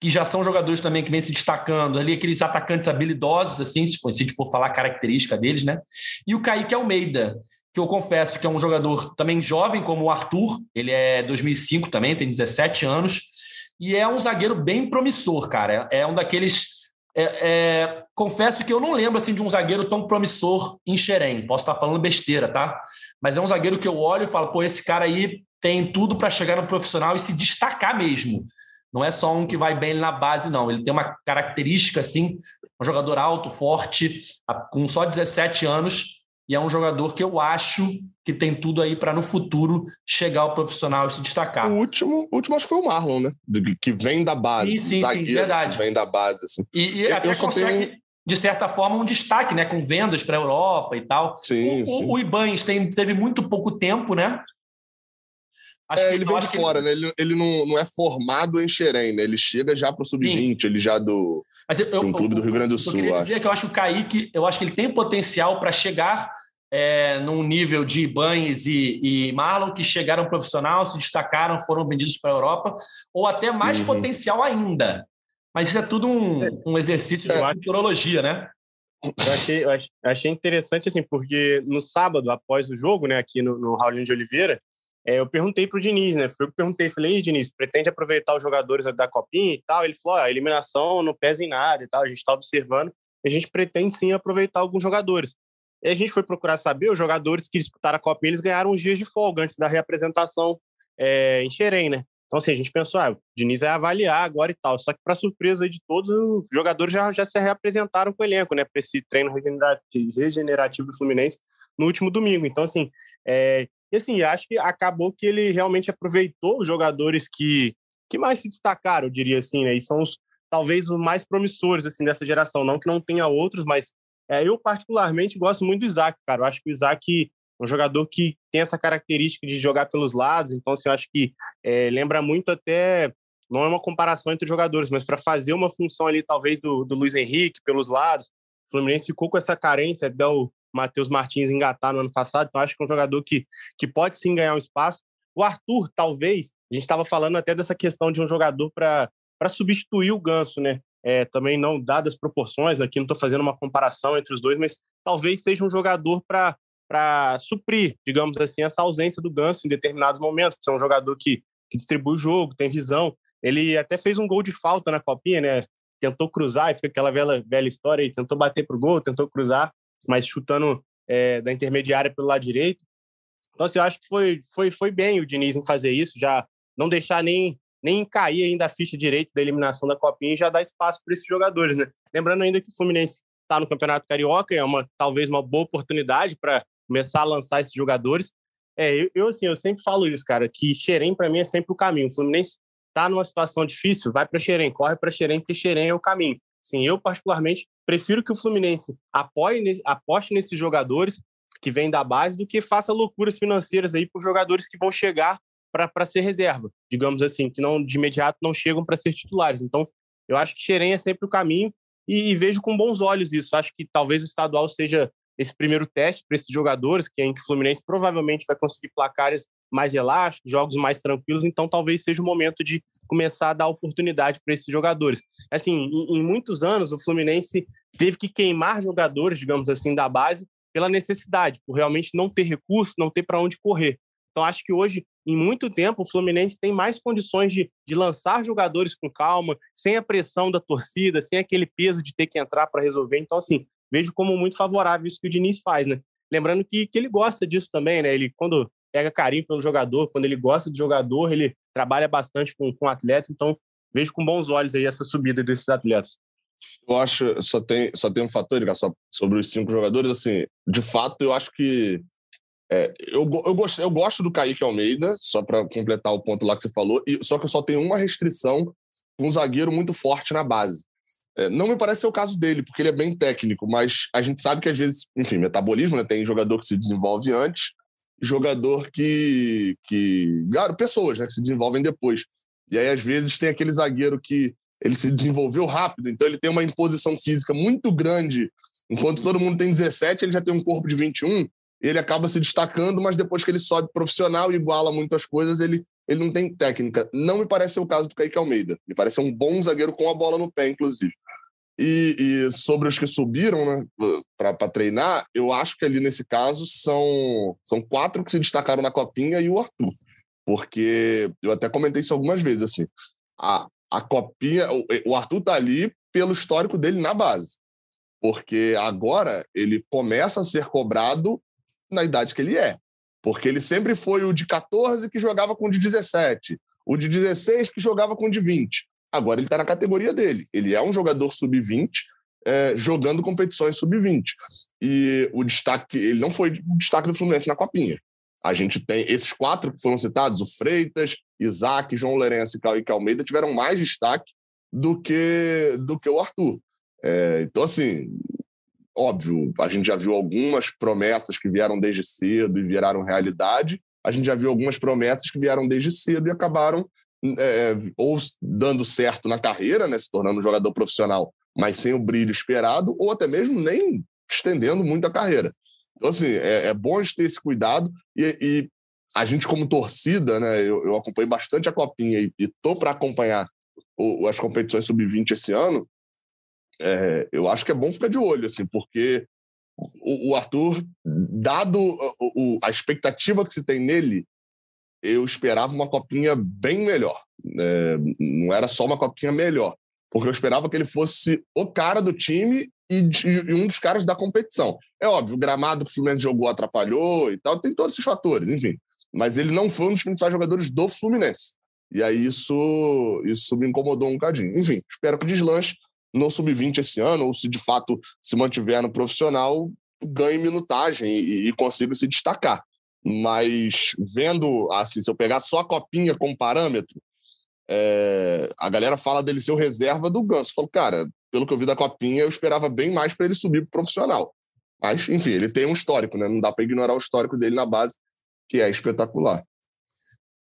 que já são jogadores também que vêm se destacando, ali aqueles atacantes habilidosos, assim, se gente for falar característica deles, né? E o Kaique Almeida, que eu confesso que é um jogador também jovem, como o Arthur, ele é 2005 também, tem 17 anos, e é um zagueiro bem promissor, cara. É um daqueles. É, é, confesso que eu não lembro assim de um zagueiro tão promissor em Xerém. Posso estar falando besteira, tá? Mas é um zagueiro que eu olho e falo, pô, esse cara aí tem tudo para chegar no profissional e se destacar mesmo. Não é só um que vai bem na base, não. Ele tem uma característica assim, um jogador alto, forte, com só 17 anos, e é um jogador que eu acho que tem tudo aí para no futuro chegar ao profissional e se destacar. O último, o último acho que foi o Marlon, né? Que vem da base. Sim, sim, sim, verdade. Vem da base, assim. E, e até consegue, tenho... de certa forma, um destaque, né? Com vendas para a Europa e tal. Sim, o, sim. o Ibanes tem, teve muito pouco tempo, né? Acho é, ele vem de fora, ele... né? Ele, ele não, não é formado em Xerém, né? Ele chega já para o Sub-20, ele já do, Mas eu, um clube do Rio Grande do Sul. Eu queria dizer que eu acho que o Kaique, eu acho que ele tem potencial para chegar é, num nível de Ibanes e, e Marlon, que chegaram profissional, se destacaram, foram vendidos para a Europa, ou até mais uhum. potencial ainda. Mas isso é tudo um, um exercício de é. futurologia, né? Eu achei, eu achei interessante, assim, porque no sábado, após o jogo, né, aqui no, no Raulinho de Oliveira, é, eu perguntei para o Diniz, né? Foi eu que perguntei, falei, Diniz, pretende aproveitar os jogadores da Copinha e tal? Ele falou, ah, a eliminação não pesa em nada e tal, a gente está observando, a gente pretende sim aproveitar alguns jogadores. E a gente foi procurar saber, os jogadores que disputaram a Copinha, eles ganharam uns dias de folga antes da reapresentação é, em Xerém, né? Então, assim, a gente pensou, ah, o Diniz vai avaliar agora e tal. Só que, para surpresa de todos, os jogadores já, já se reapresentaram com o elenco, né? Para esse treino regenerativo do Fluminense no último domingo. Então, assim, é, e assim, acho que acabou que ele realmente aproveitou os jogadores que, que mais se destacaram, eu diria assim, né? E são os, talvez os mais promissores assim dessa geração. Não que não tenha outros, mas é, eu particularmente gosto muito do Isaac, cara. Eu acho que o Isaac é um jogador que tem essa característica de jogar pelos lados. Então, assim, eu acho que é, lembra muito até não é uma comparação entre jogadores, mas para fazer uma função ali, talvez, do, do Luiz Henrique pelos lados. O Fluminense ficou com essa carência, até Matheus Martins engatar no ano passado, então acho que é um jogador que, que pode sim ganhar um espaço. O Arthur, talvez, a gente estava falando até dessa questão de um jogador para substituir o Ganso, né? É, também não dadas proporções, aqui não estou fazendo uma comparação entre os dois, mas talvez seja um jogador para suprir, digamos assim, essa ausência do Ganso em determinados momentos. É um jogador que, que distribui o jogo, tem visão. Ele até fez um gol de falta na copinha, né? Tentou cruzar e fica aquela velha, velha história aí, tentou bater pro gol, tentou cruzar mas chutando é, da intermediária pelo lado direito. Então, assim, eu acho que foi, foi, foi bem o Diniz em fazer isso, já não deixar nem, nem cair ainda a ficha direita da eliminação da Copinha e já dar espaço para esses jogadores, né? Lembrando ainda que o Fluminense está no Campeonato Carioca, é uma talvez uma boa oportunidade para começar a lançar esses jogadores. É, eu, eu, assim, eu sempre falo isso, cara, que Xerém para mim é sempre o caminho. O Fluminense está numa situação difícil, vai para Xerém, corre para Xerém, porque Xerém é o caminho. Sim, eu particularmente prefiro que o Fluminense apoie, aposte nesses jogadores que vêm da base do que faça loucuras financeiras aí por jogadores que vão chegar para ser reserva, digamos assim, que não de imediato não chegam para ser titulares. Então, eu acho que Xerém é sempre o caminho e, e, vejo com bons olhos isso. Acho que talvez o estadual seja esse primeiro teste para esses jogadores, que é em que o Fluminense provavelmente vai conseguir placares mais elásticos, jogos mais tranquilos, então talvez seja o momento de começar a dar oportunidade para esses jogadores. Assim, em, em, muitos anos, o Fluminense teve que queimar jogadores, digamos assim, da base pela necessidade, por realmente não ter recurso, não ter para onde correr. Então, acho que hoje, em muito tempo, o Fluminense tem mais condições de, de lançar jogadores com calma, sem a pressão da torcida, sem aquele peso de ter que entrar para resolver. Então, assim, vejo como muito favorável isso que o Diniz faz, né? Lembrando que, que ele gosta disso também, né? Ele, quando pega carinho pelo jogador, quando ele gosta do jogador, ele trabalha bastante com, com o atleta, então vejo com bons olhos aí essa subida desses atletas. Eu acho, só tem, só tem um fator, só sobre os cinco jogadores, assim, de fato, eu acho que é, eu, eu, gosto, eu gosto do Kaique Almeida, só para completar o ponto lá que você falou, e, só que eu só tenho uma restrição um zagueiro muito forte na base. É, não me parece ser o caso dele, porque ele é bem técnico, mas a gente sabe que às vezes, enfim, metabolismo, né? Tem jogador que se desenvolve antes, jogador que. que pessoas né, que se desenvolvem depois. E aí, às vezes, tem aquele zagueiro que ele se desenvolveu rápido, então ele tem uma imposição física muito grande. Enquanto todo mundo tem 17, ele já tem um corpo de 21, ele acaba se destacando, mas depois que ele sobe profissional e iguala muitas coisas, ele, ele não tem técnica. Não me parece ser o caso do Kaique Almeida. Me parece um bom zagueiro com a bola no pé, inclusive. E, e sobre os que subiram né, para treinar, eu acho que ali nesse caso são, são quatro que se destacaram na copinha e o Arthur. Porque eu até comentei isso algumas vezes. assim A, a copinha, o, o Arthur tá ali pelo histórico dele na base. Porque agora ele começa a ser cobrado na idade que ele é. Porque ele sempre foi o de 14 que jogava com o de 17, o de 16 que jogava com o de 20. Agora ele está na categoria dele. Ele é um jogador sub-20, é, jogando competições sub-20. E o destaque, ele não foi o destaque do Fluminense na Copinha. A gente tem esses quatro que foram citados, o Freitas, Isaac, João Lourenço e Cauê Almeida, tiveram mais destaque do que, do que o Arthur. É, então, assim, óbvio, a gente já viu algumas promessas que vieram desde cedo e viraram realidade. A gente já viu algumas promessas que vieram desde cedo e acabaram é, ou dando certo na carreira, né, se tornando um jogador profissional, mas sem o brilho esperado, ou até mesmo nem estendendo muito a carreira. Então, assim, é, é bom a gente ter esse cuidado e, e a gente, como torcida, né, eu, eu acompanhei bastante a Copinha e, estou para acompanhar o, as competições sub-20 esse ano. É, eu acho que é bom ficar de olho, assim, porque o, o Arthur, dado o, a expectativa que se tem nele, eu esperava uma copinha bem melhor. É, não era só uma copinha melhor, porque eu esperava que ele fosse o cara do time e, e, um dos caras da competição. É óbvio, o gramado que o Fluminense jogou atrapalhou e tal, tem todos esses fatores, enfim. Mas ele não foi um dos principais jogadores do Fluminense. E aí isso, isso me incomodou um bocadinho. Enfim, espero que deslanche no sub-20 esse ano, ou se de fato se mantiver no profissional, ganhe minutagem e, e consiga se destacar. Mas vendo, assim, se eu pegar só a copinha como parâmetro, é, a galera fala dele ser o reserva do Ganso. Falo, cara, pelo que eu vi da copinha, eu esperava bem mais para ele subir pro profissional. Mas, enfim, ele tem um histórico, né? Não dá para ignorar o histórico dele na base, que é espetacular.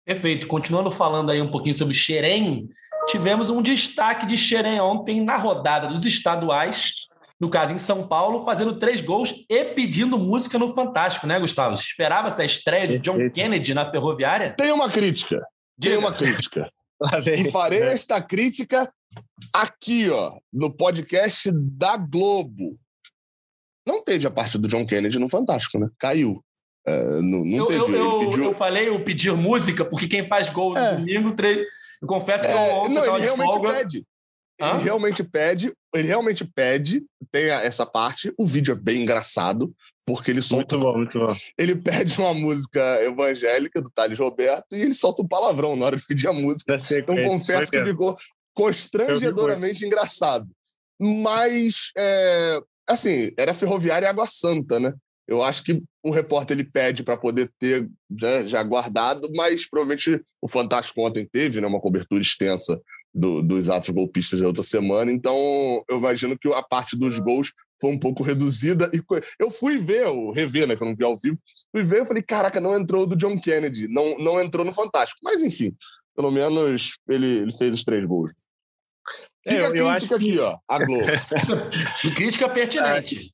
Perfeito. Continuando falando aí um pouquinho sobre Xerém, tivemos um destaque de Xerém ontem na rodada dos estaduais, no caso em São Paulo, fazendo três gols e pedindo música no Fantástico, né, Gustavo? Esperava essa estreia de John Kennedy na Ferroviária? Tem uma crítica. Diga. Tem uma crítica. e farei esta crítica aqui, ó, no podcast da Globo. Não teve a parte do John Kennedy no Fantástico, né? Caiu. É, não, não eu, teve. Eu, eu, pediu... eu, falei o pedir música, porque quem faz gol é. no domingo, eu confesso que é, eu não, ele realmente folga. pede. Hã? Ele realmente pede, ele realmente pede, tem essa parte, o vídeo é bem engraçado, porque ele solta. Muito bom, muito bom. Ele pede uma música evangélica do Thales Roberto e ele solta um palavrão na hora de pedir a música. Então confesso que ficou constrangedoramente engraçado. Mas, é, assim, era Ferroviária e Água Santa, né? Eu acho que o repórter ele pede para poder ter né, já guardado, mas provavelmente o Fantástico ontem teve né, uma cobertura extensa do, dos atos golpistas da outra semana, então eu imagino que a parte dos gols foi um pouco reduzida. E eu fui ver, o rever, né, que eu não vi ao vivo, fui ver, eu falei, caraca, não entrou do John Kennedy, não, não entrou no Fantástico. Mas enfim, pelo menos ele, ele fez os três gols. É, Fica eu, a crítica aqui, ó, a Globo. [laughs] crítica pertinente.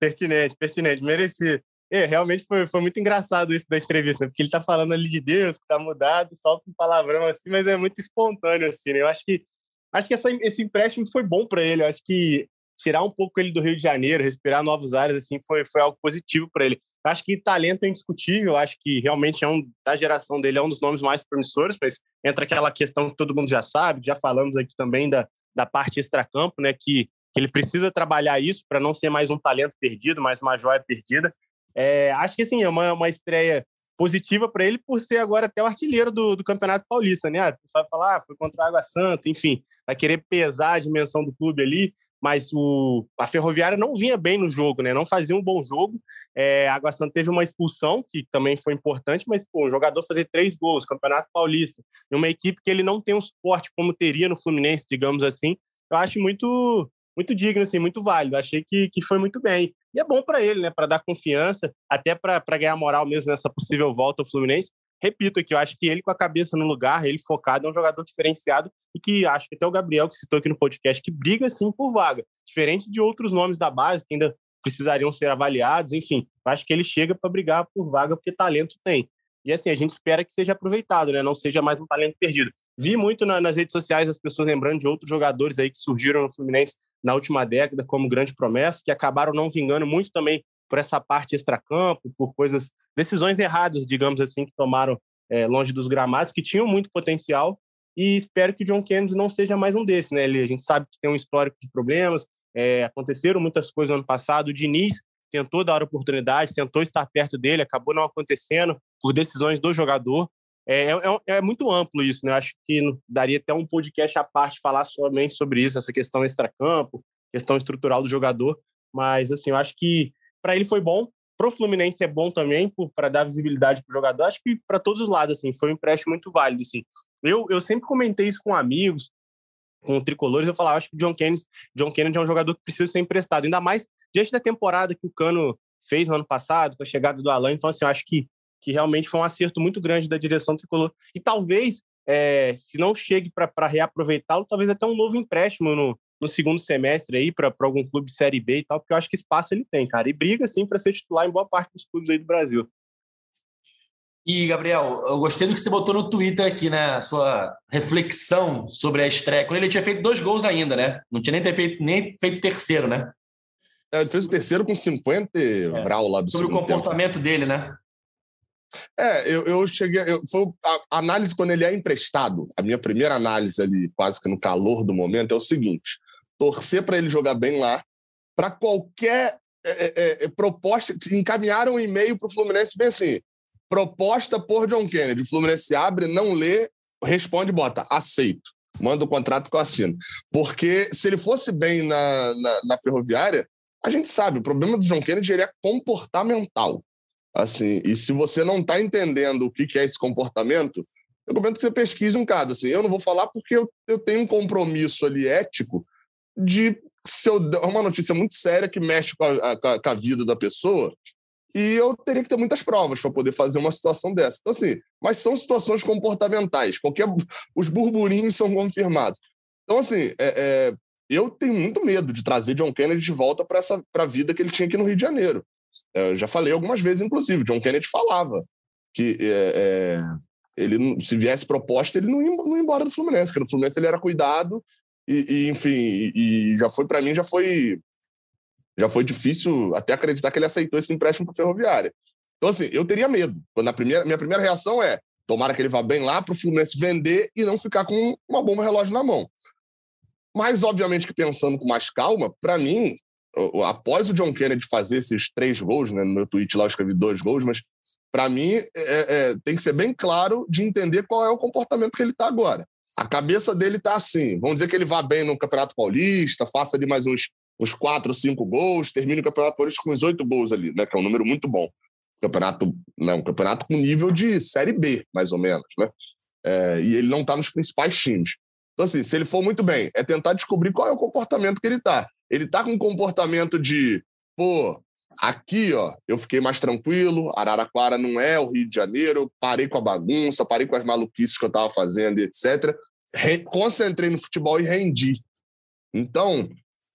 pertinente, pertinente, merecido. É, realmente foi, foi muito engraçado isso da entrevista, né? porque ele tá falando ali de Deus, que tá mudado, solta um palavrão assim, mas é muito espontâneo, assim, né? Eu acho que, acho que essa, esse empréstimo foi bom para ele, eu acho que tirar um pouco ele do Rio de Janeiro, respirar novos ares, assim, foi, foi algo positivo para ele. Eu acho que talento é indiscutível, acho que realmente é um, da geração dele, é um dos nomes mais promissores, mas entra aquela questão que todo mundo já sabe, já falamos aqui também da, da parte extracampo, né, que, que ele precisa trabalhar isso para não ser mais um talento perdido, mais uma joia perdida. É, acho que sim, é uma, uma estreia positiva para ele por ser agora até o artilheiro do, do Campeonato Paulista, né? O pessoal vai falar, ah, foi contra a Água Santa, enfim, vai querer pesar a dimensão do clube ali, mas o, a Ferroviária não vinha bem no jogo, né? Não fazia um bom jogo. É, a Água Santa teve uma expulsão, que também foi importante, mas pô, jogador fazer três gols, Campeonato Paulista, em uma equipe que ele não tem um suporte como teria no Fluminense, digamos assim, eu acho muito muito digno, assim, muito válido. Achei que, que foi muito bem. E é bom para ele, né? Para dar confiança, até para ganhar moral mesmo nessa possível volta ao Fluminense. Repito aqui, eu acho que ele com a cabeça no lugar, ele focado, é um jogador diferenciado e que acho que até o Gabriel, que citou aqui no podcast, que briga sim por vaga, diferente de outros nomes da base que ainda precisariam ser avaliados, enfim. Acho que ele chega para brigar por vaga porque talento tem. E assim, a gente espera que seja aproveitado, né? Não seja mais um talento perdido. Vi muito na, nas redes sociais as pessoas lembrando de outros jogadores aí que surgiram no Fluminense na última década como grande promessa, que acabaram não vingando muito também por essa parte extracampo, por coisas, decisões erradas, digamos assim, que tomaram é, longe dos gramados, que tinham muito potencial. E espero que o John Kennedy não seja mais um desses, né? Ele, a gente sabe que tem um histórico de problemas, é, aconteceram muitas coisas no ano passado. O Diniz tentou dar oportunidade, tentou estar perto dele, acabou não acontecendo por decisões do jogador. É, é, é, muito amplo isso, né? Acho que daria até um podcast à parte falar somente sobre isso, essa questão extracampo, questão estrutural do jogador. Mas, assim, eu acho que para ele foi bom, para o Fluminense é bom também, para dar visibilidade para o jogador. Acho que para todos os lados, assim, foi um empréstimo muito válido, assim. Eu, eu sempre comentei isso com amigos, com tricolores, eu falava, acho que o John Kennedy, John Kennedy é um jogador que precisa ser emprestado, ainda mais diante da temporada que o Cano fez no ano passado, com a chegada do Alan. Então, assim, eu acho que que realmente foi um acerto muito grande da direção tricolor. E talvez, é, se não chegue para reaproveitá-lo, talvez até um novo empréstimo no, no segundo semestre aí para algum clube de Série B e tal, porque eu acho que espaço ele tem, cara. E briga, sim, para ser titular em boa parte dos clubes aí do Brasil. E, Gabriel, eu gostei do que você botou no Twitter aqui, né? A sua reflexão sobre a estreia. Quando ele tinha feito dois gols ainda, né? Não tinha nem, ter feito, nem feito terceiro, né? É, ele fez o terceiro com 50 é. vral lá do Sobre o comportamento tempo. dele, né? É, eu, eu cheguei. Eu, foi a análise quando ele é emprestado. A minha primeira análise ali, quase que no calor do momento, é o seguinte: torcer para ele jogar bem lá, para qualquer é, é, é, proposta. Encaminharam um e-mail para o Fluminense bem assim: proposta por John Kennedy. O Fluminense abre, não lê, responde bota, aceito. Manda o contrato que eu assino. Porque se ele fosse bem na, na, na ferroviária, a gente sabe, o problema do John Kennedy ele é comportamental. Assim, e se você não está entendendo o que, que é esse comportamento, eu recomendo que você pesquise um caso. Assim, eu não vou falar porque eu, eu tenho um compromisso ali ético de se eu é uma notícia muito séria que mexe com a, a, com a vida da pessoa e eu teria que ter muitas provas para poder fazer uma situação dessa. Então, assim, mas são situações comportamentais. Qualquer os burburinhos são confirmados. Então, assim, é, é, eu tenho muito medo de trazer John Kennedy de volta para essa para a vida que ele tinha aqui no Rio de Janeiro. É, eu já falei algumas vezes, inclusive, John Kennedy falava que é, é, ele, se viesse proposta, ele não ia, não ia embora do Fluminense, porque no Fluminense ele era cuidado e, e enfim, e, e já foi para mim, já foi já foi difícil até acreditar que ele aceitou esse empréstimo para Ferroviária. Então, assim, eu teria medo. Quando a primeira, minha primeira reação é tomara que ele vá bem lá para o Fluminense vender e não ficar com uma bomba relógio na mão. Mas, obviamente, que pensando com mais calma, para mim, após o John Kennedy fazer esses três gols, né, no meu tweet lá eu escrevi dois gols, mas para mim é, é, tem que ser bem claro de entender qual é o comportamento que ele está agora. A cabeça dele está assim. Vamos dizer que ele vá bem no Campeonato Paulista, faça ali mais uns, uns quatro, cinco gols, termine o Campeonato Paulista com uns oito gols ali, né, que é um número muito bom. Campeonato, né, um campeonato com nível de Série B, mais ou menos, né? É, e ele não está nos principais times. Então, assim, se ele for muito bem, é tentar descobrir qual é o comportamento que ele está. Ele tá com um comportamento de, pô, aqui, ó, eu fiquei mais tranquilo, Araraquara não é o Rio de Janeiro, parei com a bagunça, parei com as maluquices que eu tava fazendo, etc. Re concentrei no futebol e rendi. Então,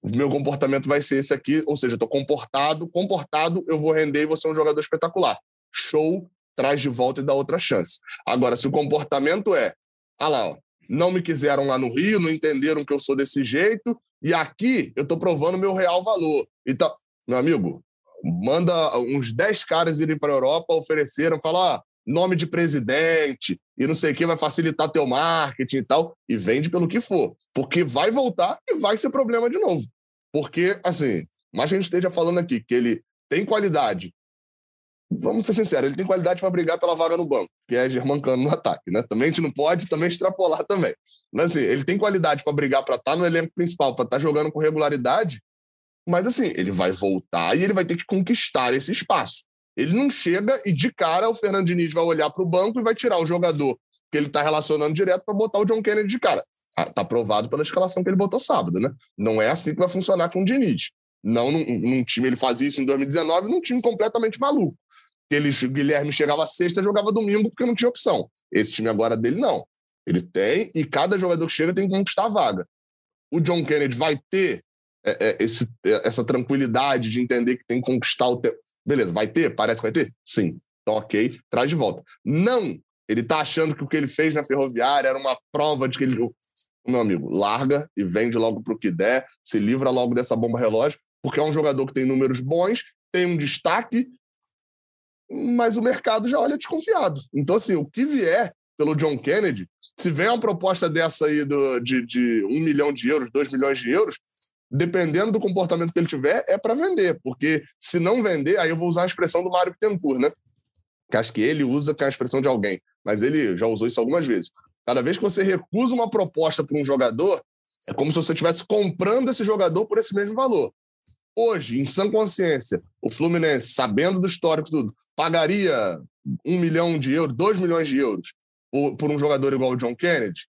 o meu comportamento vai ser esse aqui, ou seja, eu tô comportado, comportado, eu vou render e vou ser um jogador espetacular. Show, traz de volta e dá outra chance. Agora, se o comportamento é, ah lá, ó, não me quiseram lá no Rio, não entenderam que eu sou desse jeito, e aqui eu estou provando meu real valor. Então, meu amigo, manda uns 10 caras irem para a Europa, ofereceram, falar ah, nome de presidente e não sei o que, vai facilitar teu marketing e tal, e vende pelo que for. Porque vai voltar e vai ser problema de novo. Porque, assim, que a gente esteja falando aqui que ele tem qualidade, vamos ser sinceros, ele tem qualidade para brigar pela vaga no banco, que é Germancano no ataque, né? Também a gente não pode também extrapolar também. Mas assim, ele tem qualidade para brigar para estar tá no elenco principal, para estar tá jogando com regularidade, mas assim, ele vai voltar e ele vai ter que conquistar esse espaço. Ele não chega e de cara o Fernando Diniz vai olhar para o banco e vai tirar o jogador que ele está relacionando direto para botar o John Kennedy de cara. Está ah, provado pela escalação que ele botou sábado, né? Não é assim que vai funcionar com o Diniz. Não num, num, time, ele fazia isso em 2019, num time completamente maluco. Ele, Guilherme chegava sexta jogava domingo porque não tinha opção. Esse time agora dele não. Ele tem, e cada jogador que chega tem que conquistar a vaga. O John Kennedy vai ter é, é, esse, é, essa tranquilidade de entender que tem que conquistar o tempo. Beleza, vai ter? Parece que vai ter? Sim. Então, ok, traz de volta. Não, ele tá achando que o que ele fez na ferroviária era uma prova de que ele. Meu amigo, larga e vende logo para o que der, se livra logo dessa bomba relógio, porque é um jogador que tem números bons, tem um destaque, mas o mercado já olha desconfiado. Então, assim, o que vier pelo John Kennedy, se vem uma proposta dessa aí do, de, de um milhão de euros, dois milhões de euros, dependendo do comportamento que ele tiver, é para vender. Porque se não vender, aí eu vou usar a expressão do Mário Bittencourt, né? Que acho que ele usa que é a expressão de alguém, mas ele já usou isso algumas vezes. Cada vez que você recusa uma proposta para um jogador, é como se você estivesse comprando esse jogador por esse mesmo valor. Hoje, em sã consciência, o Fluminense, sabendo do histórico tudo, pagaria um milhão de euros, dois milhões de euros por, por um jogador igual o John Kennedy?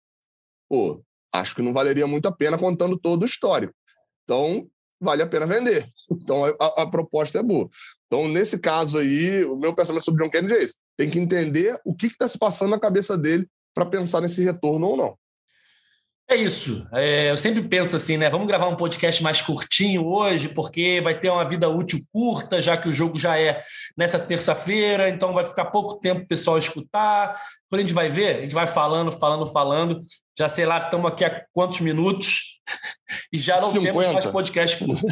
Pô, acho que não valeria muito a pena contando todo o histórico. Então, vale a pena vender. [laughs] Então, a, a, proposta é boa. Então, nesse caso aí, o meu pensamento sobre John Kennedy é esse. Tem que entender o que está se passando na cabeça dele para pensar nesse retorno ou não. É isso. É, eu sempre penso assim, né? Vamos gravar um podcast mais curtinho hoje, porque vai ter uma vida útil curta, já que o jogo já é nessa terça-feira, então vai ficar pouco tempo o pessoal escutar. Quando a gente vai ver, a gente vai falando, falando, falando. Já sei lá, estamos aqui há quantos minutos e já não 50. temos mais podcast curto.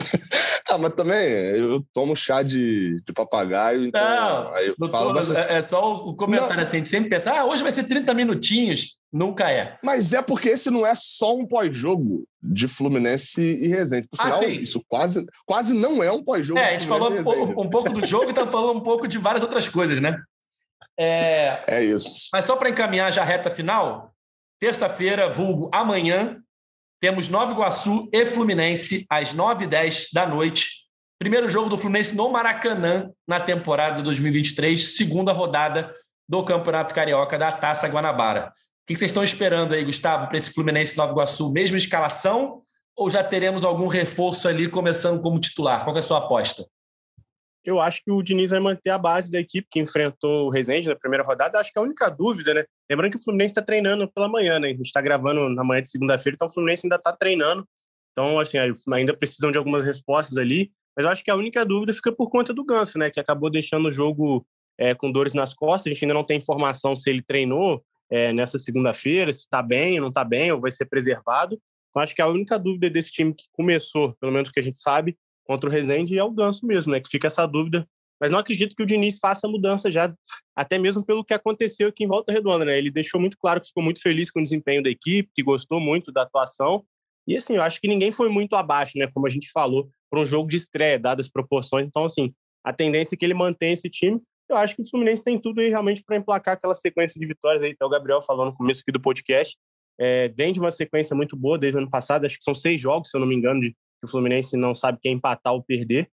[laughs] ah, mas também eu tomo chá de, de papagaio, então. Não, aí eu falo bastante... é só o comentário não. assim, a gente sempre pensa, ah, hoje vai ser 30 minutinhos. Nunca é. Mas é porque esse não é só um pós-jogo de Fluminense e Resende. Por ah, sinal, ah, isso quase, quase não é um pós-jogo. É, a gente falou um, um, pouco do jogo e tá falando um pouco de várias outras coisas, né? É, é isso. Mas só para encaminhar já a reta final, terça-feira, vulgo amanhã, temos Nova Iguaçu e Fluminense às 9h10 da noite. Primeiro jogo do Fluminense no Maracanã na temporada 2023, segunda rodada do Campeonato Carioca da Taça Guanabara que vocês estão esperando aí, Gustavo, para esse Fluminense Nova Iguaçu? Mesma escalação ou já teremos algum reforço ali começando como titular? Qual é a sua aposta? Eu acho que o Diniz vai manter a base da equipe que enfrentou o Rezende na primeira rodada. Acho que a única dúvida, né? Lembrando que o Fluminense está treinando pela manhã, né? A gente está gravando na manhã de segunda-feira, então o Fluminense ainda está treinando. Então, assim, ainda precisam de algumas respostas ali. Mas acho que a única dúvida fica por conta do Ganso, né? Que acabou deixando o jogo é, com dores nas costas. A gente ainda não tem informação se ele treinou é, nessa segunda-feira, se está bem ou não está bem, ou vai ser preservado. Então, acho que a única dúvida desse time que começou, pelo menos que a gente sabe, contra o Rezende é o Ganso mesmo, né? Que fica essa dúvida. Mas não acredito que o Diniz faça mudança já, até mesmo pelo que aconteceu aqui em Volta Redonda, né? Ele deixou muito claro que ficou muito feliz com o desempenho da equipe, que gostou muito da atuação. E assim, eu acho que ninguém foi muito abaixo, né? Como a gente falou, para um jogo de estreia, dadas as proporções. Então, assim, a tendência é que ele mantenha esse time eu acho que o Fluminense tem tudo aí realmente para emplacar aquela sequência de vitórias aí, até o Gabriel falou no começo aqui do podcast. É, vem de uma sequência muito boa desde o ano passado, acho que são seis jogos, se eu não me engano, de que o Fluminense não sabe quem empatar ou perder.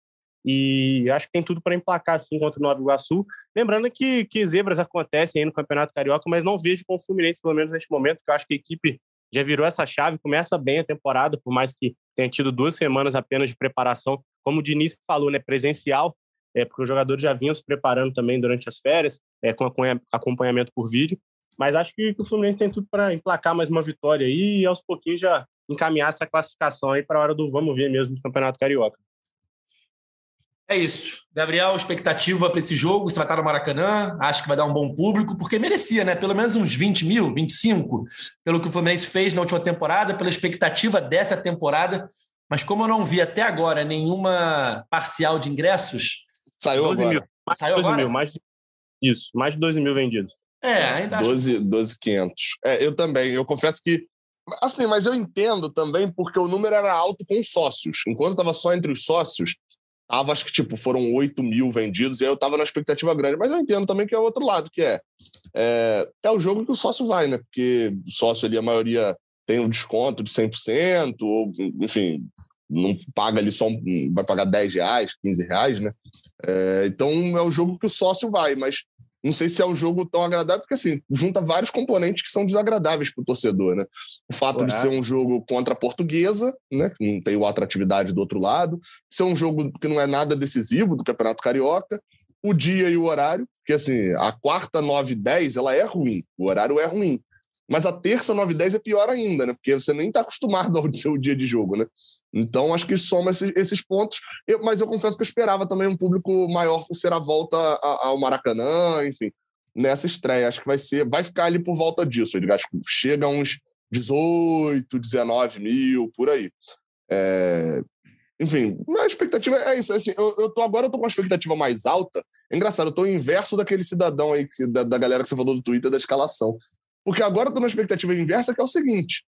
E acho que tem tudo para emplacar assim contra o Nova Iguaçu. Lembrando que, que zebras acontecem aí no Campeonato Carioca, mas não vejo com o Fluminense, pelo menos neste momento, que eu acho que a equipe já virou essa chave, começa bem a temporada, por mais que tenha tido duas semanas apenas de preparação, como o Diniz falou, né, presencial é, porque os jogadores já vinham se preparando também durante as férias, é, com acompanhamento por vídeo. Mas acho que, que o Fluminense tem tudo para emplacar mais uma vitória aí e aos pouquinhos já encaminhar essa classificação aí para a hora do vamos ver mesmo do Campeonato Carioca. É isso. Gabriel, expectativa para esse jogo? Você vai estar no Maracanã? Acho que vai dar um bom público, porque merecia, né? Pelo menos uns 20 mil, 25, pelo que o Fluminense fez na última temporada, pela expectativa dessa temporada. Mas como eu não vi até agora nenhuma parcial de ingressos, Saiu 12 agora. Mil. Mais Saiu 12 agora? mil, mais, isso, mais de 12 mil vendidos. É, ainda 12, 12 500. É, eu também. Eu confesso que. Assim, mas eu entendo também porque o número era alto com sócios. Enquanto estava só entre os sócios, tava, acho que, tipo, foram 8 mil vendidos, e aí eu tava na expectativa grande. Mas eu entendo também que é o outro lado, que é. É, é o jogo que o sócio vai, né? Porque o sócio ali, a maioria tem um desconto de 100%, ou, enfim, não paga ali só, vai pagar 10 reais, 15 reais, né? É, então é o jogo que o sócio vai, mas não sei se é um jogo tão agradável, porque assim, junta vários componentes que são desagradáveis para o torcedor, né? O fato de ser um jogo contra a portuguesa, né? Que não tem o atratividade do outro lado, ser um jogo que não é nada decisivo do Campeonato Carioca, o dia e o horário, porque assim, a quarta, 9 e 10, ela é ruim, o horário é ruim. Mas a terça, 9 e 10 é pior ainda, né? Porque você nem está acostumado [laughs] ao seu dia de jogo, né? Então, acho que soma esses, esses pontos. Eu, mas eu confesso que eu esperava também um público maior por ser a volta ao Maracanã, enfim, nessa estreia. Acho que vai ser, vai ficar ali por volta disso. Ele acho que chega uns 18, 19 mil, por aí. É, enfim, a expectativa é isso. Assim, eu, eu tô, agora eu tô com uma expectativa mais alta. É engraçado, eu tô inverso daquele cidadão aí, da, da galera que você falou do Twitter da escalação. Porque agora eu tô numa expectativa inversa, que é o seguinte: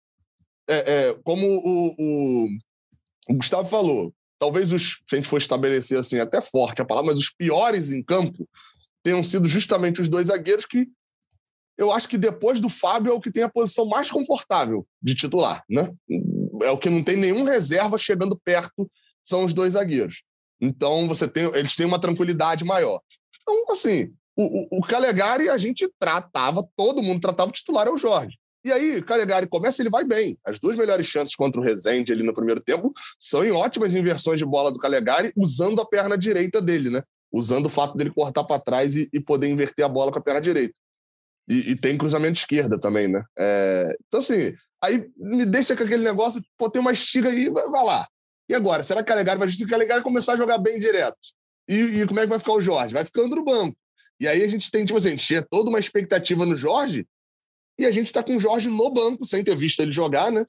é, é, como o, o, o Gustavo falou, talvez os, se a gente for estabelecer assim, até forte a palavra, mas os piores em campo tenham sido justamente os dois zagueiros que eu acho que depois do Fábio é o que tem a posição mais confortável de titular, né? É o que não tem nenhum reserva chegando perto, são os dois zagueiros. Então você tem, eles têm uma tranquilidade maior. Então, assim, o, o, o Calegari a gente tratava, todo mundo tratava o titular é o Jorge. E aí, Calegari começa, ele vai bem. As duas melhores chances contra o Rezende ali no primeiro tempo são em ótimas inversões de bola do Calegari, usando a perna direita dele, né? Usando o fato dele cortar para trás e, e, poder inverter a bola com a perna direita. E, e tem cruzamento esquerda também, né? É... Então, assim, aí me deixa com aquele negócio, pô, tem uma estiga aí, vai, lá. E agora? Será que o Calegari vai, o Calegari começar a jogar bem direto? E, e como é que vai ficar o Jorge? Vai ficando no banco. E aí a gente tem, tipo assim, tinha toda uma expectativa no Jorge, e a gente está com o Jorge no banco, sem ter visto ele jogar, né?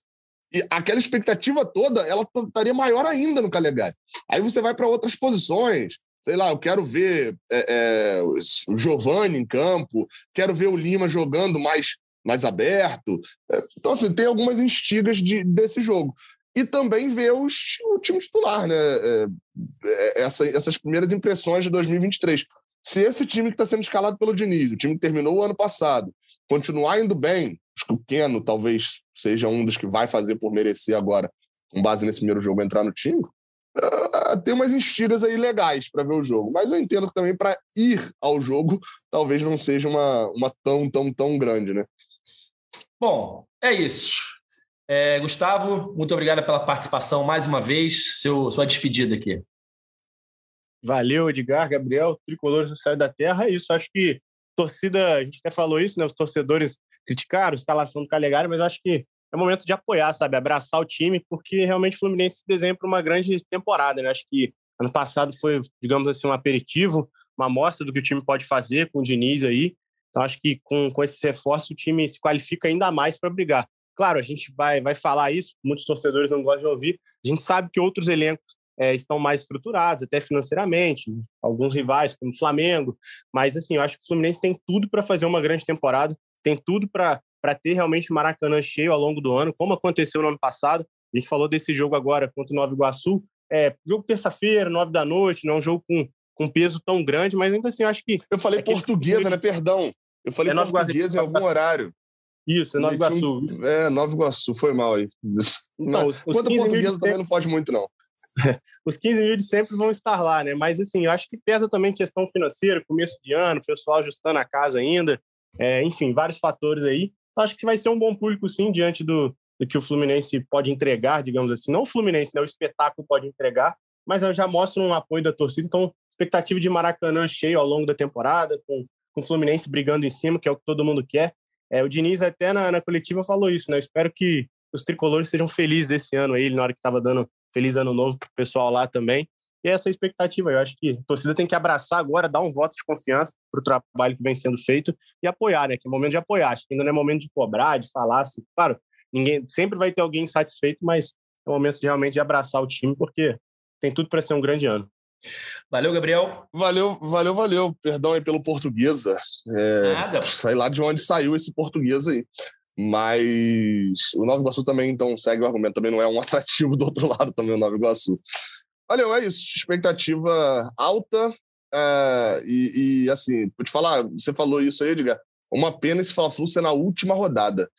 E aquela expectativa toda, ela estaria maior ainda no Calegari. Aí você vai para outras posições, sei lá, eu quero ver é, é, o Giovanni em campo, quero ver o Lima jogando mais, mais aberto. É, então, assim, tem algumas instigas de, desse jogo. E também ver os, o time titular, né? É, é, essa, essas primeiras impressões de 2023. Se esse time que está sendo escalado pelo Diniz, o time que terminou o ano passado, continuar indo bem, acho que o Keno talvez seja um dos que vai fazer por merecer agora, com base nesse primeiro jogo, entrar no time. Uh, tem umas instigas aí legais para ver o jogo, mas eu entendo que também para ir ao jogo [laughs] talvez não seja uma, uma tão, tão, tão grande, né? Bom, é isso. É, Gustavo, muito obrigado pela participação mais uma vez. Seu, sua despedida aqui. Valeu, Edgar, Gabriel, tricolores do céu da terra. É isso. Acho que torcida, a gente até falou isso, né? Os torcedores criticaram a escalação do Calegari, mas acho que é momento de apoiar, sabe? Abraçar o time, porque realmente o Fluminense se desenha para uma grande temporada, né? Acho que ano passado foi, digamos assim, um aperitivo, uma amostra do que o time pode fazer com o Diniz aí. Então, acho que com, com esse reforço, o time se qualifica ainda mais para brigar. Claro, a gente vai, vai falar isso, muitos torcedores não gostam de ouvir. A gente sabe que outros elencos é, estão mais estruturados, até financeiramente, alguns rivais, como o Flamengo. Mas, assim, eu acho que o Fluminense tem tudo para fazer uma grande temporada, tem tudo para ter realmente o Maracanã cheio ao longo do ano, como aconteceu no ano passado. A gente falou desse jogo agora contra o Nova Iguaçu. É, jogo terça-feira, nove da noite, não é um jogo com, com peso tão grande, mas ainda assim, acho que. Eu falei portuguesa, né? Perdão. Eu falei é portuguesa em algum horário. Isso, é Nova Iguaçu. É, Nova Iguaçu, foi mal aí. Então, Quanto portuguesa também não pode muito, não. [laughs] os 15 mil de sempre vão estar lá, né? Mas, assim, eu acho que pesa também questão financeira, começo de ano, pessoal ajustando a casa ainda, é, enfim, vários fatores aí. Então, acho que vai ser um bom público, sim, diante do, do que o Fluminense pode entregar, digamos assim. Não o Fluminense, né? O espetáculo pode entregar, mas já mostra um apoio da torcida. Então, expectativa de Maracanã cheio ao longo da temporada, com, com o Fluminense brigando em cima, que é o que todo mundo quer. É, o Diniz até na, na coletiva falou isso, né? Eu espero que os tricolores sejam felizes esse ano aí, na hora que estava dando feliz ano novo para o pessoal lá também. E essa é a expectativa. Eu acho que a torcida tem que abraçar agora, dar um voto de confiança para o trabalho que vem sendo feito e apoiar, né? Que é momento de apoiar. Acho que ainda não é momento de cobrar, de falar. Assim, claro, ninguém sempre vai ter alguém insatisfeito, mas é o momento de realmente de abraçar o time, porque tem tudo para ser um grande ano. Valeu, Gabriel. Valeu, valeu, valeu. Perdão aí pelo portuguesa. É, Nada. Sei lá de onde saiu esse português aí. Mas o Nova Iguaçu também, então, segue o argumento, também não é um [laughs] atrativo do outro lado também o Nova Iguaçu. Valeu, é isso. Expectativa alta. É, e, e, assim, vou te falar, você falou isso aí, Edgar. Uma pena esse Fla-Flu ser na última rodada.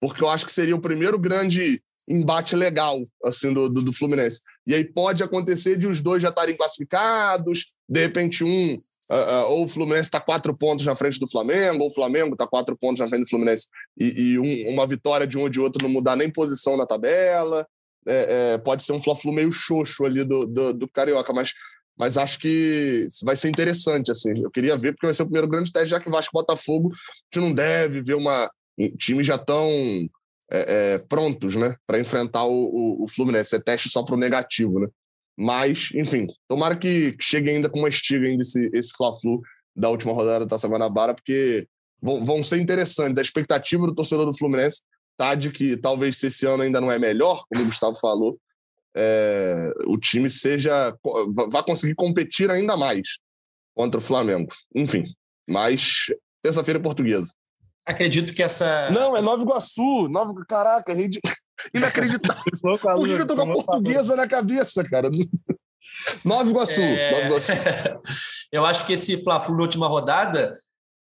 Porque eu acho que seria o primeiro grande embate legal assim do, do, do, Fluminense. E aí pode acontecer de os dois já estarem classificados, de repente um, uh, ou o Fluminense está quatro pontos na frente do Flamengo, ou o Flamengo está quatro pontos na frente do Fluminense, e, e um, uma vitória de um ou de outro não mudar nem posição na tabela. É, é, pode ser um Fla-Flu meio xoxo ali do, do, do, Carioca, mas, mas acho que vai ser interessante, assim. Eu queria ver, porque vai ser o primeiro grande teste, já que Vasco Botafogo, a gente não deve ver uma... Times já estão é, é, prontos, né, para enfrentar o, o, o, Fluminense. É teste só para o negativo, né? Mas, enfim, tomara que chegue ainda com uma estiga ainda esse, esse Fla-Flu da última rodada da Taça Guanabara, porque vão, vão ser interessantes. A expectativa do torcedor do Fluminense tá de que talvez se esse ano ainda não é melhor, como o Gustavo falou, é, o time seja vá conseguir competir ainda mais contra o Flamengo. Enfim, mas terça-feira é portuguesa. Acredito que essa. Não, é Nova Iguaçu. Nova... Caraca, rede... inacreditável. [laughs] Por que eu tô com a portuguesa na cabeça, cara? [laughs] Nova Iguaçu. É... Nova Iguaçu. [laughs] eu acho que esse Fla-Flu na última rodada,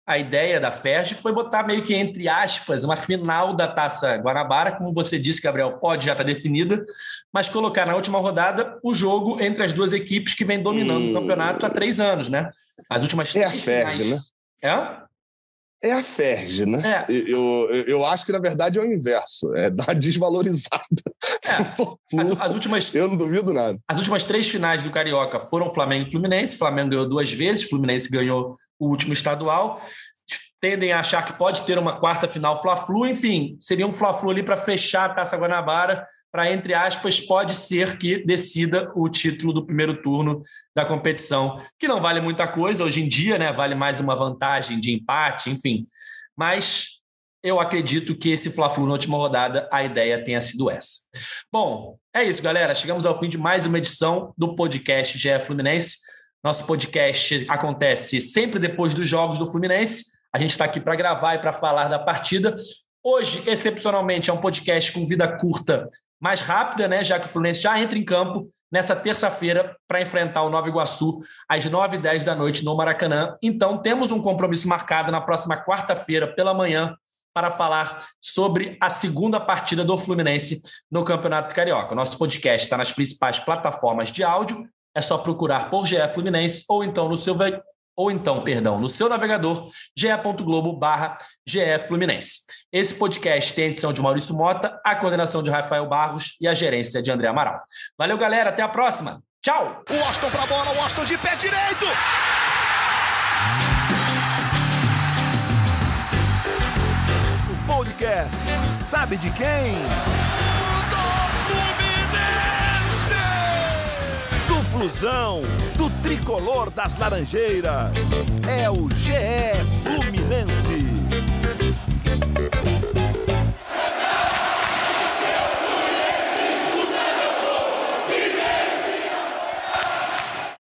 a ideia da FERJ foi botar meio que entre aspas uma final da Taça Guanabara, como você disse, Gabriel, pode já estar tá definida, mas colocar na última rodada o jogo entre as duas equipes que vem dominando hum... o campeonato há três anos, né? As últimas É a FERJ, né? É? É a Ferg, né? É. Eu, eu, eu, acho que, na verdade, é o inverso. É dar [laughs] desvalorizada. É. [laughs] As, as, últimas, eu não duvido nada. As últimas três finais do Carioca foram Flamengo e Fluminense. Flamengo ganhou duas vezes, Fluminense ganhou o último estadual. Tendem a achar que pode ter uma quarta final Fla-Flu. Enfim, seria um Fla-Flu ali para fechar a Taça Guanabara para, entre aspas, pode ser que decida o título do primeiro turno da competição, que não vale muita coisa hoje em dia, né? Vale mais uma vantagem de empate, enfim. Mas eu acredito que esse Fla-Flu na última rodada, a ideia tenha sido essa. Bom, é isso, galera. Chegamos ao fim de mais uma edição do podcast GE Fluminense. Nosso podcast acontece sempre depois dos jogos do Fluminense. A gente está aqui para gravar e para falar da partida. Hoje, excepcionalmente, é um podcast com vida curta mais rápida, né? Já que o Fluminense já entra em campo nessa terça-feira para enfrentar o Nova Iguaçu às 9h10 da noite no Maracanã. Então, temos um compromisso marcado na próxima quarta-feira pela manhã para falar sobre a segunda partida do Fluminense no Campeonato Carioca. Nosso podcast está nas principais plataformas de áudio. É só procurar por GE Fluminense ou então no seu ou então, perdão, no seu navegador, ge.globo barra Fluminense. Esse podcast tem a edição de Maurício Mota, a coordenação de Rafael Barros e a gerência de André Amaral. Valeu, galera. Até a próxima. Tchau! O Washington pra bola, o Washington de pé direito! O podcast sabe de quem? Do Fluminense! Do Flusão! tricolor das Laranjeiras. É o GE Fluminense.